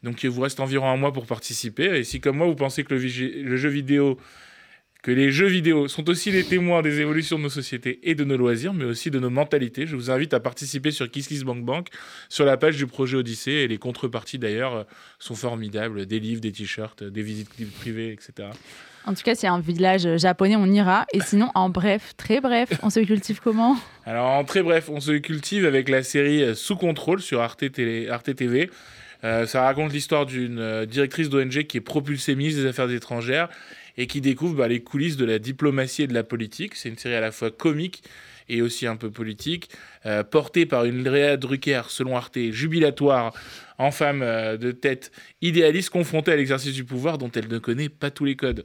Donc il vous reste environ un mois pour participer. Et si comme moi vous pensez que le, jeu vidéo que les jeux vidéo sont aussi les témoins des évolutions de nos sociétés et de nos loisirs, mais aussi de nos mentalités. Je vous invite à participer sur KissKissBankBank, sur la page du projet Odyssée, et les contreparties d'ailleurs sont formidables, des livres, des t-shirts, des visites privées, etc. En tout cas, c'est un village japonais, on ira. Et sinon, en bref, très bref, on se cultive comment? Alors, en très bref, on se cultive avec la série Sous contrôle sur Arte, TV. Euh, ça raconte l'histoire d'une euh, directrice d'ONG qui est propulsée ministre des Affaires étrangères et qui découvre bah, les coulisses de la diplomatie et de la politique. C'est une série à la fois comique et aussi un peu politique, euh, portée par une Léa Drucker, selon Arte, jubilatoire, en femme de tête idéaliste confrontée à l'exercice du pouvoir dont elle ne connaît pas tous les codes.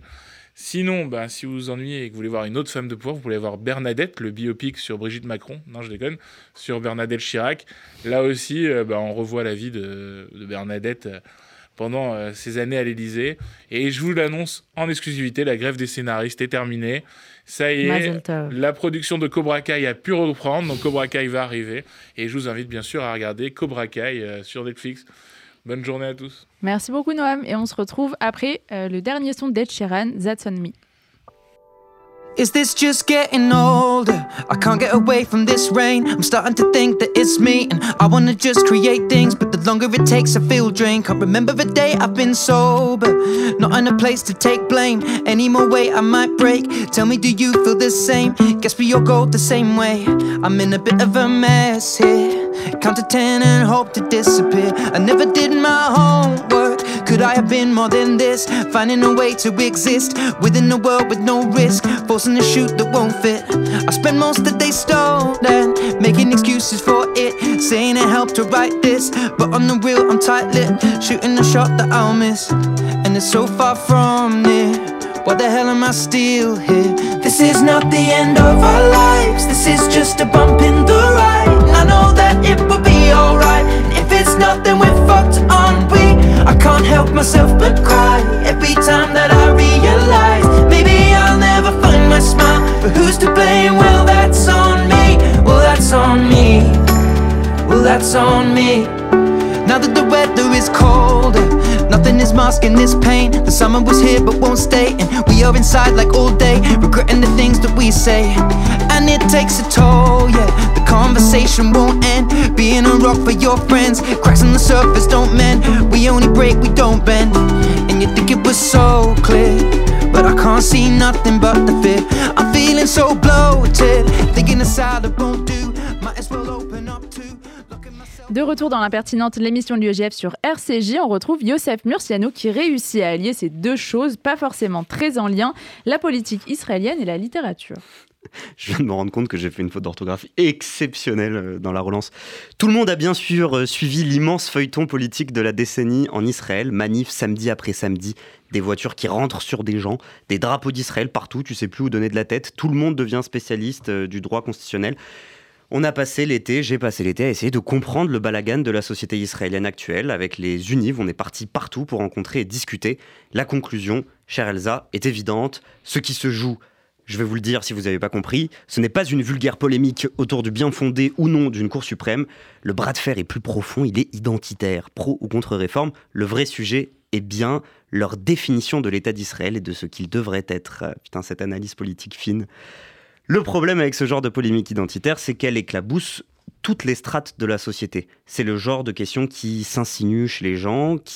Sinon, ben, si vous vous ennuyez et que vous voulez voir une autre femme de pouvoir, vous pouvez voir Bernadette, le biopic sur Brigitte Macron, non je déconne, sur Bernadette Chirac. Là aussi, euh, ben, on revoit la vie de, Bernadette euh, pendant euh, ces années à l'Élysée. Et je vous l'annonce en exclusivité, la grève des scénaristes est terminée. Ça y est, la production de Cobra Kai a pu reprendre, donc Cobra Kai va arriver. Et je vous invite bien sûr à regarder Cobra Kai sur Netflix. Bonne journée à tous. Merci beaucoup Noam et on se retrouve après euh, le dernier son d'Ed Sheeran, That's On Me. Is this just getting older? I can't get away from this rain. I'm starting to think that it's me, and I wanna just create things. But the longer it takes, I feel drained. Can't remember the day I've been sober. Not in a place to take blame. Any more weight, I might break. Tell me, do you feel the same? Guess we all go the same way. I'm in a bit of a mess here. Count to ten and hope to disappear. I never did my homework. Could I have been more than this? Finding a way to exist within a world with no risk. Forcing a shoot that won't fit. I spend most of the day stolen, making excuses for it. Saying it helped to write this, but on the real, I'm tight lipped. Shooting a shot that I'll miss. And it's so far from near. Why the hell am I still here? This is not the end of our lives. This is just a bump in the ride. I know that it will be alright. If it's not, then we're. We I can't help myself but cry every time that I realize maybe I'll never find my smile. But who's to blame? Well, that's on me. Well, that's on me. Well, that's on me. Now that the weather is colder, nothing is masking this pain. The summer was here but won't stay, and we are inside like all day, regretting the things that we say. And it takes a toll, yeah. Conversation won't end. Being a rock for your friends, cracks on the surface don't mend. We only break, we don't bend. And you think it was so clear. But I can't see nothing but the fear. I'm feeling so bloated, thinking the salad won't do. Might as well open up to. De retour dans l'impertinente, l'émission de l'UEGF sur RCJ, on retrouve Youssef Murciano qui réussit à allier ces deux choses, pas forcément très en lien, la politique israélienne et la littérature. Je viens de me rendre compte que j'ai fait une faute d'orthographe exceptionnelle euh, dans la relance. Tout le monde a bien sûr euh, suivi l'immense feuilleton politique de la décennie en Israël, manif samedi après samedi, des voitures qui rentrent sur des gens, des drapeaux d'Israël partout, tu sais plus où donner de la tête, tout le monde devient spécialiste euh, du droit constitutionnel. On a passé l'été, j'ai passé l'été à essayer de comprendre le balagan de la société israélienne actuelle. Avec les Univ, on est parti partout pour rencontrer et discuter. La conclusion, chère Elsa, est évidente. Ce qui se joue, je vais vous le dire si vous n'avez pas compris, ce n'est pas une vulgaire polémique autour du bien fondé ou non d'une Cour suprême. Le bras de fer est plus profond, il est identitaire. Pro ou contre réforme, le vrai sujet est bien leur définition de l'État d'Israël et de ce qu'il devrait être. Putain, cette analyse politique fine. Le problème avec ce genre de polémique identitaire, c'est qu'elle éclabousse toutes les strates de la société. C'est le genre de question qui s'insinue chez les gens, qui,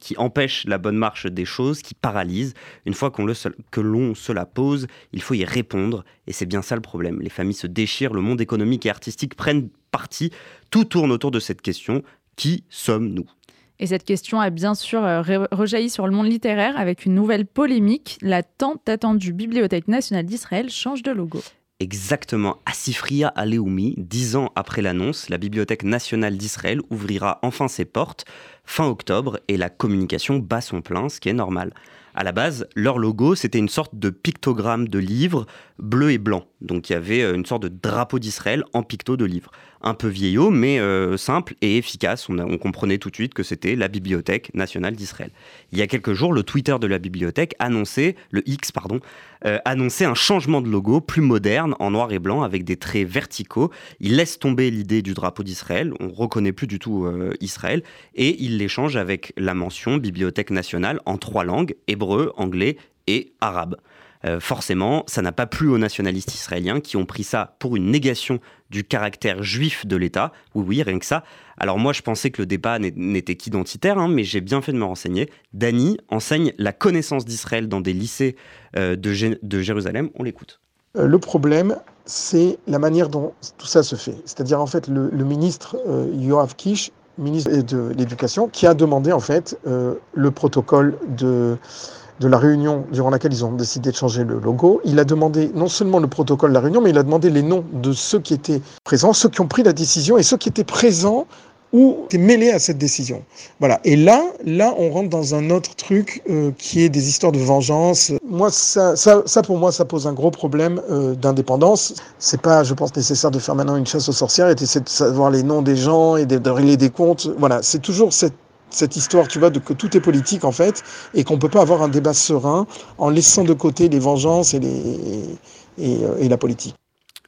qui empêche la bonne marche des choses, qui paralyse. Une fois que l'on se la pose, il faut y répondre. Et c'est bien ça le problème. Les familles se déchirent, le monde économique et artistique prennent parti. Tout tourne autour de cette question. Qui sommes-nous? Et cette question a bien sûr euh, rejailli sur le monde littéraire avec une nouvelle polémique. La tant attendue Bibliothèque nationale d'Israël change de logo. Exactement, à Sifria Aleoumi, dix ans après l'annonce, la Bibliothèque nationale d'Israël ouvrira enfin ses portes. fin octobre et la communication bat son plein, ce qui est normal. À la base, leur logo, c'était une sorte de pictogramme de livre bleu et blanc. Donc il y avait euh, une sorte de drapeau d'Israël en picto de livre. Un peu vieillot, mais euh, simple et efficace. On, comprenait tout de suite que c'était la Bibliothèque nationale d'Israël. Il y a quelques jours, le Twitter de la bibliothèque annonçait, le X, pardon, euh, annonçait un changement de logo plus moderne, en noir et blanc, avec des traits verticaux. Il laisse tomber l'idée du drapeau d'Israël. On reconnaît plus du tout Israël. Et il l'échange avec la mention Bibliothèque nationale en trois langues, hébreu, anglais et arabe. Euh, forcément, ça n'a pas plu aux nationalistes israéliens qui ont pris ça pour une négation du caractère juif de l'État. Oui, oui, rien que ça. Alors moi, je pensais que le débat n'était qu'identitaire, hein, mais j'ai bien fait de me renseigner. Dany enseigne la connaissance d'Israël dans des lycées euh, de, Jérusalem. On l'écoute. Euh, le problème, c'est la manière dont tout ça se fait. C'est-à-dire, en fait, le, ministre Yoav Kish, ministre de l'Éducation, qui a demandé, en fait, le protocole de de la réunion durant laquelle ils ont décidé de changer le logo, il a demandé non seulement le protocole de la réunion, mais il a demandé les noms de ceux qui étaient présents, ceux qui ont pris la décision et ceux qui étaient présents ou étaient mêlés à cette décision. Voilà. Et là, là, on rentre dans un autre truc euh, qui est des histoires de vengeance. Moi, ça, ça, pour moi, ça pose un gros problème euh, d'indépendance. C'est pas, je pense, nécessaire de faire maintenant une chasse aux sorcières et d'essayer de savoir les noms des gens et de, de régler des comptes. Voilà. C'est toujours cette cette histoire, tu vois, de que tout est politique en fait, et qu'on peut pas avoir un débat serein en laissant de côté les vengeances et, euh, la politique.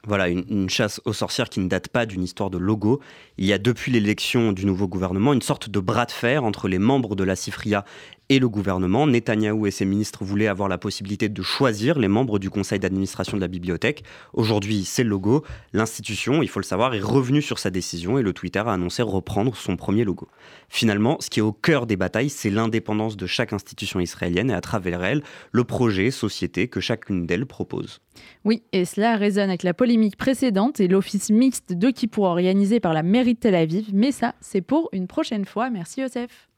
Voilà, une, chasse aux sorcières qui ne date pas d'une histoire de logo. Il y a depuis l'élection du nouveau gouvernement une sorte de bras de fer entre les membres de la Cifria et le gouvernement. Netanyahou et ses ministres voulaient avoir la possibilité de choisir les membres du conseil d'administration de la bibliothèque. Aujourd'hui, c'est le logo. L'institution, il faut le savoir, est revenue sur sa décision et le Twitter a annoncé reprendre son premier logo. Finalement, ce qui est au cœur des batailles, c'est l'indépendance de chaque institution israélienne et à travers elle, le projet, société que chacune d'elles propose. Oui, et cela résonne avec la polémique précédente et l'office mixte de Kippour organisé par la mairie de Tel Aviv. Mais ça, c'est pour une prochaine fois. Merci Joseph.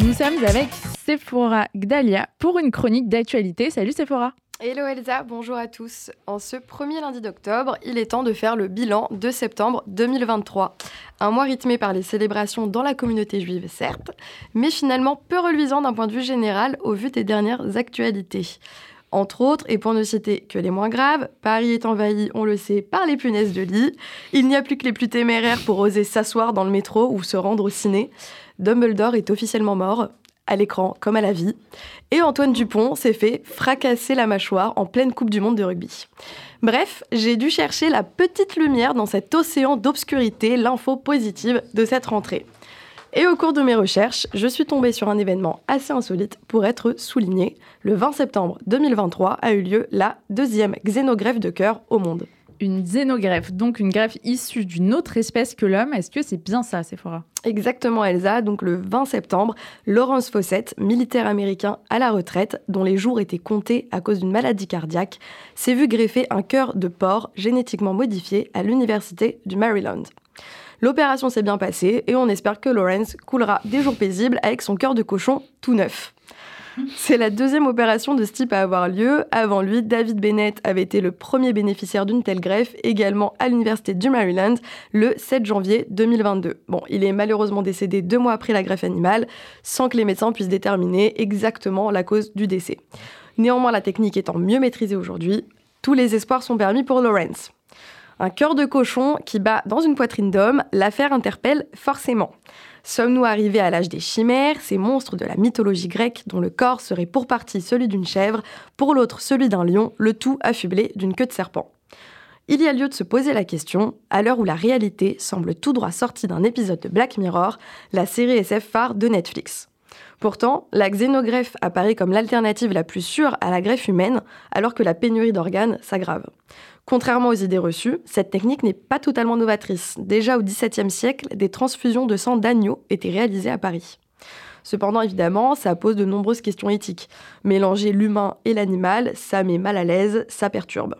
Nous sommes avec Sephora Gdalia pour une chronique d'actualité. Salut Sephora. Hello Elsa, bonjour à tous. En ce premier lundi d'octobre, il est temps de faire le bilan de septembre 2023. Un mois rythmé par les célébrations dans la communauté juive, certes, mais finalement peu reluisant d'un point de vue général au vu des dernières actualités. Entre autres, et pour ne citer que les moins graves, Paris est envahi, on le sait, par les punaises de lit. Il n'y a plus que les plus téméraires pour oser s'asseoir dans le métro ou se rendre au ciné. Dumbledore est officiellement mort, à l'écran comme à la vie. Et Antoine Dupont s'est fait fracasser la mâchoire en pleine Coupe du Monde de rugby. Bref, j'ai dû chercher la petite lumière dans cet océan d'obscurité, l'info positive de cette rentrée. Et au cours de mes recherches, je suis tombée sur un événement assez insolite pour être souligné. Le 20 septembre 2023 a eu lieu la deuxième xénogreffe de cœur au monde. Une xénogreffe, donc une greffe issue d'une autre espèce que l'homme. Est-ce que c'est bien ça, Sephora Exactement, Elsa. Donc le 20 septembre, Lawrence Fawcett, militaire américain à la retraite, dont les jours étaient comptés à cause d'une maladie cardiaque, s'est vu greffer un cœur de porc génétiquement modifié à l'université du Maryland. L'opération s'est bien passée et on espère que Lawrence coulera des jours paisibles avec son cœur de cochon tout neuf. C'est la deuxième opération de ce type à avoir lieu. Avant lui, David Bennett avait été le premier bénéficiaire d'une telle greffe, également à l'université du Maryland, le 7 janvier 2022. Bon, il est malheureusement décédé deux mois après la greffe animale, sans que les médecins puissent déterminer exactement la cause du décès. Néanmoins, la technique étant mieux maîtrisée aujourd'hui, tous les espoirs sont permis pour Lawrence. Un cœur de cochon qui bat dans une poitrine d'homme, l'affaire interpelle forcément. Sommes-nous arrivés à l'âge des chimères, ces monstres de la mythologie grecque dont le corps serait pour partie celui d'une chèvre, pour l'autre celui d'un lion, le tout affublé d'une queue de serpent? Il y a lieu de se poser la question, à l'heure où la réalité semble tout droit sortie d'un épisode de Black Mirror, la série SF phare de Netflix. Pourtant, la xénogreffe apparaît comme l'alternative la plus sûre à la greffe humaine, alors que la pénurie d'organes s'aggrave. Contrairement aux idées reçues, cette technique n'est pas totalement novatrice. Déjà au XVIIe siècle, des transfusions de sang d'agneau étaient réalisées à Paris. Cependant, évidemment, ça pose de nombreuses questions éthiques. Mélanger l'humain et l'animal, ça met mal à l'aise, ça perturbe.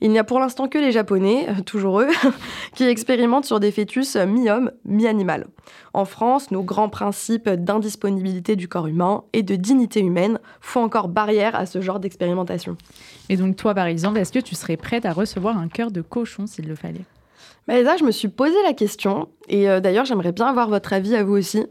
Il n'y a pour l'instant que les Japonais, euh, toujours eux, qui expérimentent sur des fœtus mi-homme, mi-animal. En France, nos grands principes d'indisponibilité du corps humain et de dignité humaine font encore barrière à ce genre d'expérimentation. Et donc toi, par exemple, est-ce que tu serais prête à recevoir un cœur de cochon s'il le fallait? Bah, là, je me suis posé la question, et euh, d'ailleurs, j'aimerais bien avoir votre avis à vous aussi.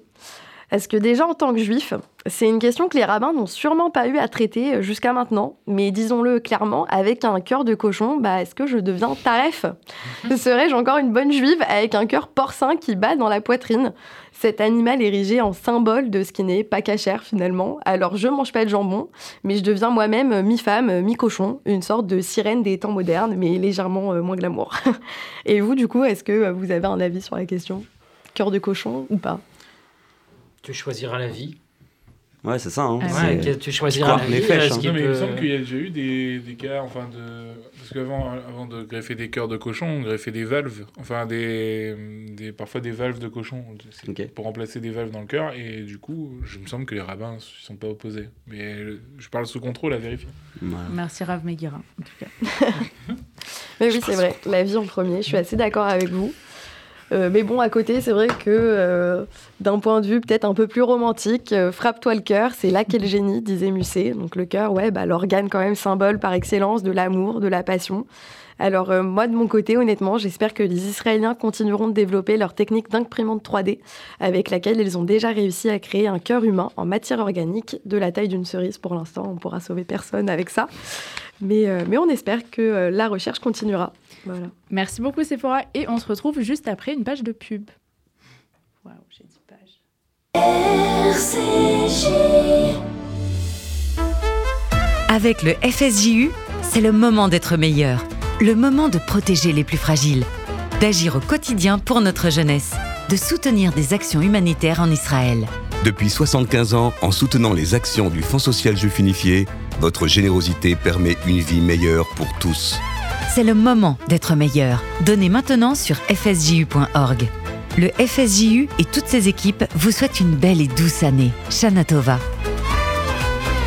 Est-ce que déjà en tant que juif, c'est une question que les rabbins n'ont sûrement pas eu à traiter jusqu'à maintenant, mais disons-le clairement, avec un cœur de cochon, bah, est-ce que je deviens taref? Serais-je encore une bonne juive avec un cœur porcin qui bat dans la poitrine? Cet animal érigé en symbole de ce qui n'est pas cachère finalement. Alors je mange pas de jambon, mais je deviens moi-même mi-femme, mi-cochon, une sorte de sirène des temps modernes, mais légèrement euh, moins glamour. Et vous, du coup, est-ce que vous avez un avis sur la question? Cœur de cochon ou pas? Tu choisiras la vie. Ouais, c'est ça. Hein. Ouais, tu choisiras la vie. Fèches, hein. non, mais il me semble qu'il y a déjà eu des, des cas, enfin, de... parce qu'avant avant de greffer des cœurs de cochon, on greffait des valves, enfin, des, des parfois des valves de cochon, pour remplacer des valves dans le cœur, et du coup, je me semble que les rabbins ne sont pas opposés. Mais je parle sous contrôle à vérifier. Merci Rav Meguira, en tout cas. mais oui, c'est vrai, la vie en premier, je suis assez d'accord avec vous. Euh, mais bon, à côté, c'est vrai que euh, d'un point de vue peut-être un peu plus romantique, euh, frappe-toi le cœur, c'est là qu'est le génie, disait Musset. Donc le cœur, ouais, bah, l'organe quand même symbole par excellence de l'amour, de la passion. Alors moi, de mon côté, honnêtement, j'espère que les Israéliens continueront de développer leur technique d'imprimante 3D, avec laquelle ils ont déjà réussi à créer un cœur humain en matière organique de la taille d'une cerise. Pour l'instant, on pourra sauver personne avec ça. Mais, mais on espère que la recherche continuera. Merci beaucoup Sephora et on se retrouve juste après une page de pub. Waouh, j'ai dit page. Avec le FSJU, c'est le moment d'être meilleur, le moment de protéger les plus fragiles, d'agir au quotidien pour notre jeunesse, de soutenir des actions humanitaires en Israël. Depuis 75 ans, en soutenant les actions du Fonds social juif unifié, votre générosité permet une vie meilleure pour tous. C'est le moment d'être meilleur. Donnez maintenant sur fsju.org. Le FSJU et toutes ses équipes vous souhaitent une belle et douce année. Shanatova.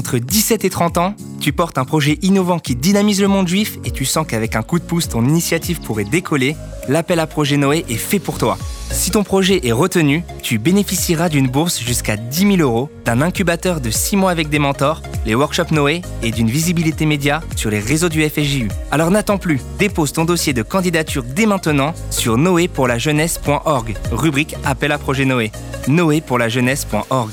entre 17 et 30 ans, tu portes un projet innovant qui dynamise le monde juif et tu sens qu'avec un coup de pouce, ton initiative pourrait décoller, l'appel à projet Noé est fait pour toi. Si ton projet est retenu, tu bénéficieras d'une bourse jusqu'à 10 000 euros, d'un incubateur de 6 mois avec des mentors, les workshops Noé et d'une visibilité média sur les réseaux du FSJU. Alors n'attends plus, dépose ton dossier de candidature dès maintenant sur noépourlajeunesse.org, rubrique appel à projet Noé. noépourlajeunesse.org.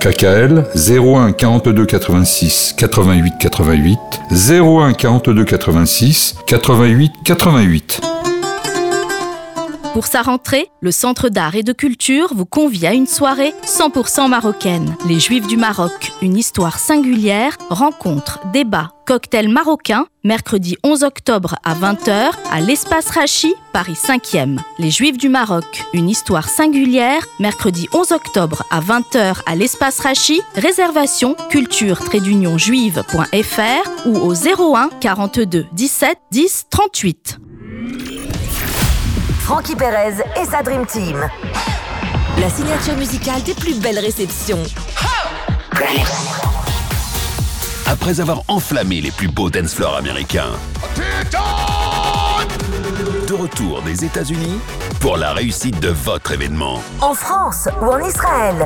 KKL 01 42 86 88 88 01 42 86 88 88. Pour sa rentrée, le Centre d'art et de culture vous convie à une soirée 100% marocaine. Les Juifs du Maroc, une histoire singulière, rencontre, débat, cocktail marocain, mercredi 11 octobre à 20h à l'Espace Rachi, Paris 5e. Les Juifs du Maroc, une histoire singulière, mercredi 11 octobre à 20h à l'Espace Rachi, réservation culture-juive.fr ou au 01 42 17 10 38. Frankie Perez et sa Dream Team. La signature musicale des plus belles réceptions. Après avoir enflammé les plus beaux dance floors américains, De retour des États-Unis pour la réussite de votre événement. En France ou en Israël.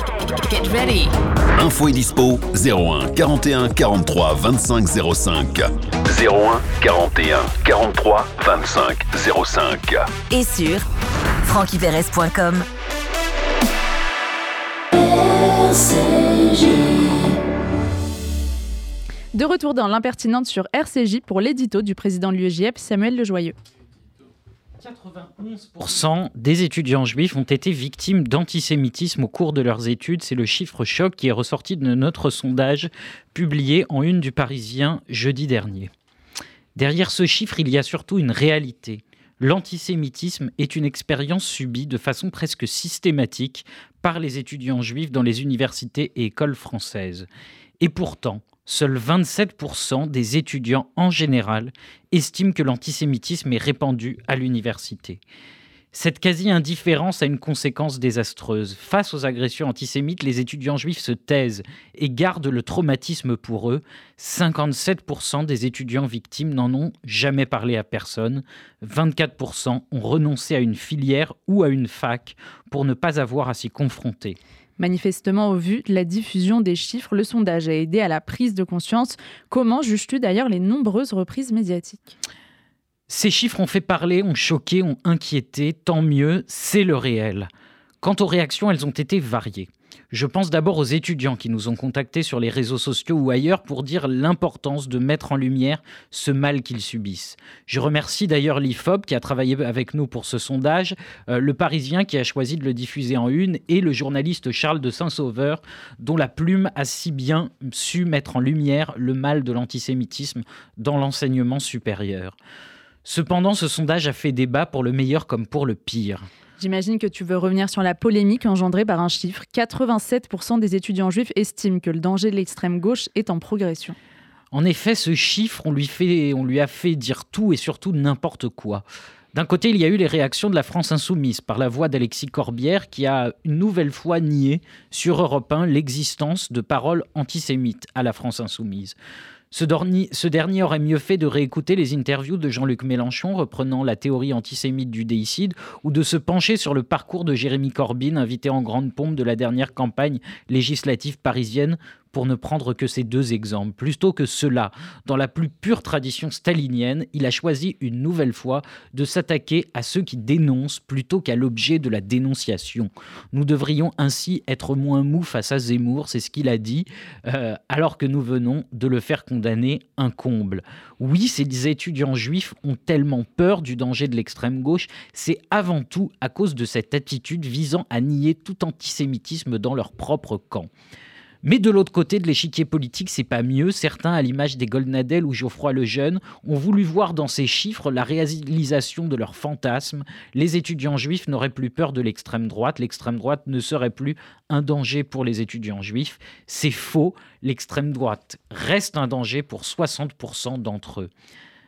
Get ready. Info et dispo 01 41 43 25 05. 01 41 43 25 05. Et sur franquiperez.com. De retour dans l'impertinente sur RCJ pour l'édito du président de l'UEJF, Samuel Lejoyeux. 91% des étudiants juifs ont été victimes d'antisémitisme au cours de leurs études. C'est le chiffre choc qui est ressorti de notre sondage publié en une du Parisien jeudi dernier. Derrière ce chiffre, il y a surtout une réalité. L'antisémitisme est une expérience subie de façon presque systématique par les étudiants juifs dans les universités et écoles françaises. Et pourtant, seuls 27% des étudiants en général estiment que l'antisémitisme est répandu à l'université. Cette quasi-indifférence a une conséquence désastreuse. Face aux agressions antisémites, les étudiants juifs se taisent et gardent le traumatisme pour eux. 57% des étudiants victimes n'en ont jamais parlé à personne. 24% ont renoncé à une filière ou à une fac pour ne pas avoir à s'y confronter. Manifestement, au vu de la diffusion des chiffres, le sondage a aidé à la prise de conscience. Comment juges-tu d'ailleurs les nombreuses reprises médiatiques? Ces chiffres ont fait parler, ont choqué, ont inquiété, tant mieux, c'est le réel. Quant aux réactions, elles ont été variées. Je pense d'abord aux étudiants qui nous ont contactés sur les réseaux sociaux ou ailleurs pour dire l'importance de mettre en lumière ce mal qu'ils subissent. Je remercie d'ailleurs l'IFOP qui a travaillé avec nous pour ce sondage, euh, le Parisien qui a choisi de le diffuser en une et le journaliste Charles de Saint-Sauveur dont la plume a si bien su mettre en lumière le mal de l'antisémitisme dans l'enseignement supérieur. Cependant, ce sondage a fait débat pour le meilleur comme pour le pire. J'imagine que tu veux revenir sur la polémique engendrée par un chiffre. 87% des étudiants juifs estiment que le danger de l'extrême gauche est en progression. En effet, ce chiffre, on lui, fait, on lui a fait dire tout et surtout n'importe quoi. D'un côté, il y a eu les réactions de la France insoumise par la voix d'Alexis Corbière qui a une nouvelle fois nié sur Europe 1 l'existence de paroles antisémites à la France insoumise. Ce dernier, aurait mieux fait de réécouter les interviews de Jean-Luc Mélenchon reprenant la théorie antisémite du déicide ou de se pencher sur le parcours de Jérémy Corbyn, invité en grande pompe de la dernière campagne législative parisienne pour ne prendre que ces deux exemples. Plutôt que cela, dans la plus pure tradition stalinienne, il a choisi une nouvelle fois de s'attaquer à ceux qui dénoncent plutôt qu'à l'objet de la dénonciation. Nous devrions ainsi être moins mous face à Zemmour, c'est ce qu'il a dit, euh, alors que nous venons de le faire condamner un comble. Oui, ces étudiants juifs ont tellement peur du danger de l'extrême gauche, c'est avant tout à cause de cette attitude visant à nier tout antisémitisme dans leur propre camp. Mais de l'autre côté de l'échiquier politique, c'est pas mieux. Certains, à l'image des Goldnadel ou Geoffroy Lejeune, ont voulu voir dans ces chiffres la réalisation de leurs fantasmes. Les étudiants juifs n'auraient plus peur de l'extrême droite. L'extrême droite ne serait plus un danger pour les étudiants juifs. C'est faux. L'extrême droite reste un danger pour 60% d'entre eux.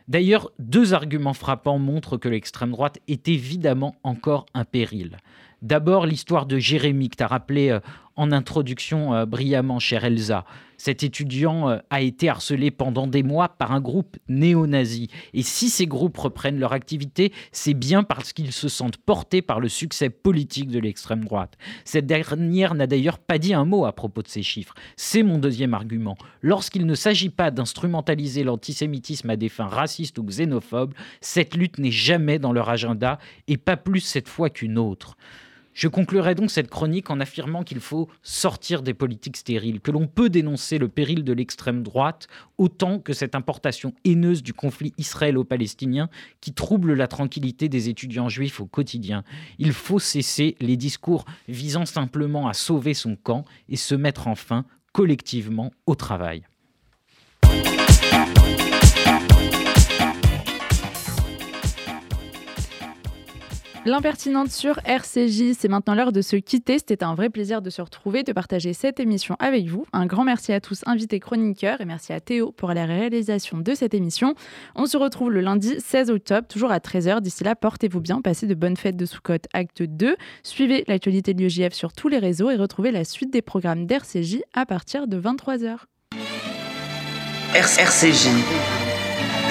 D'ailleurs, deux arguments frappants montrent que l'extrême droite est évidemment encore un péril. D'abord, l'histoire de Jérémy, que tu as rappelé euh, en introduction euh, brillamment, chère Elsa. Cet étudiant euh, a été harcelé pendant des mois par un groupe néo-nazi. Et si ces groupes reprennent leur activité, c'est bien parce qu'ils se sentent portés par le succès politique de l'extrême droite. Cette dernière n'a d'ailleurs pas dit un mot à propos de ces chiffres. C'est mon deuxième argument. Lorsqu'il ne s'agit pas d'instrumentaliser l'antisémitisme à des fins racistes ou xénophobes, cette lutte n'est jamais dans leur agenda, et pas plus cette fois qu'une autre. Je conclurai donc cette chronique en affirmant qu'il faut sortir des politiques stériles, que l'on peut dénoncer le péril de l'extrême droite autant que cette importation haineuse du conflit israélo-palestinien qui trouble la tranquillité des étudiants juifs au quotidien. Il faut cesser les discours visant simplement à sauver son camp et se mettre enfin collectivement au travail. L'impertinente sur RCJ, c'est maintenant l'heure de se quitter. C'était un vrai plaisir de se retrouver, de partager cette émission avec vous. Un grand merci à tous invités chroniqueurs et merci à Théo pour la réalisation de cette émission. On se retrouve le lundi 16 octobre, toujours à 13h. D'ici là, portez-vous bien, passez de bonnes fêtes de Soukot Acte 2. Suivez l'actualité de l'UJF sur tous les réseaux et retrouvez la suite des programmes d'RCJ à partir de 23h. RCJ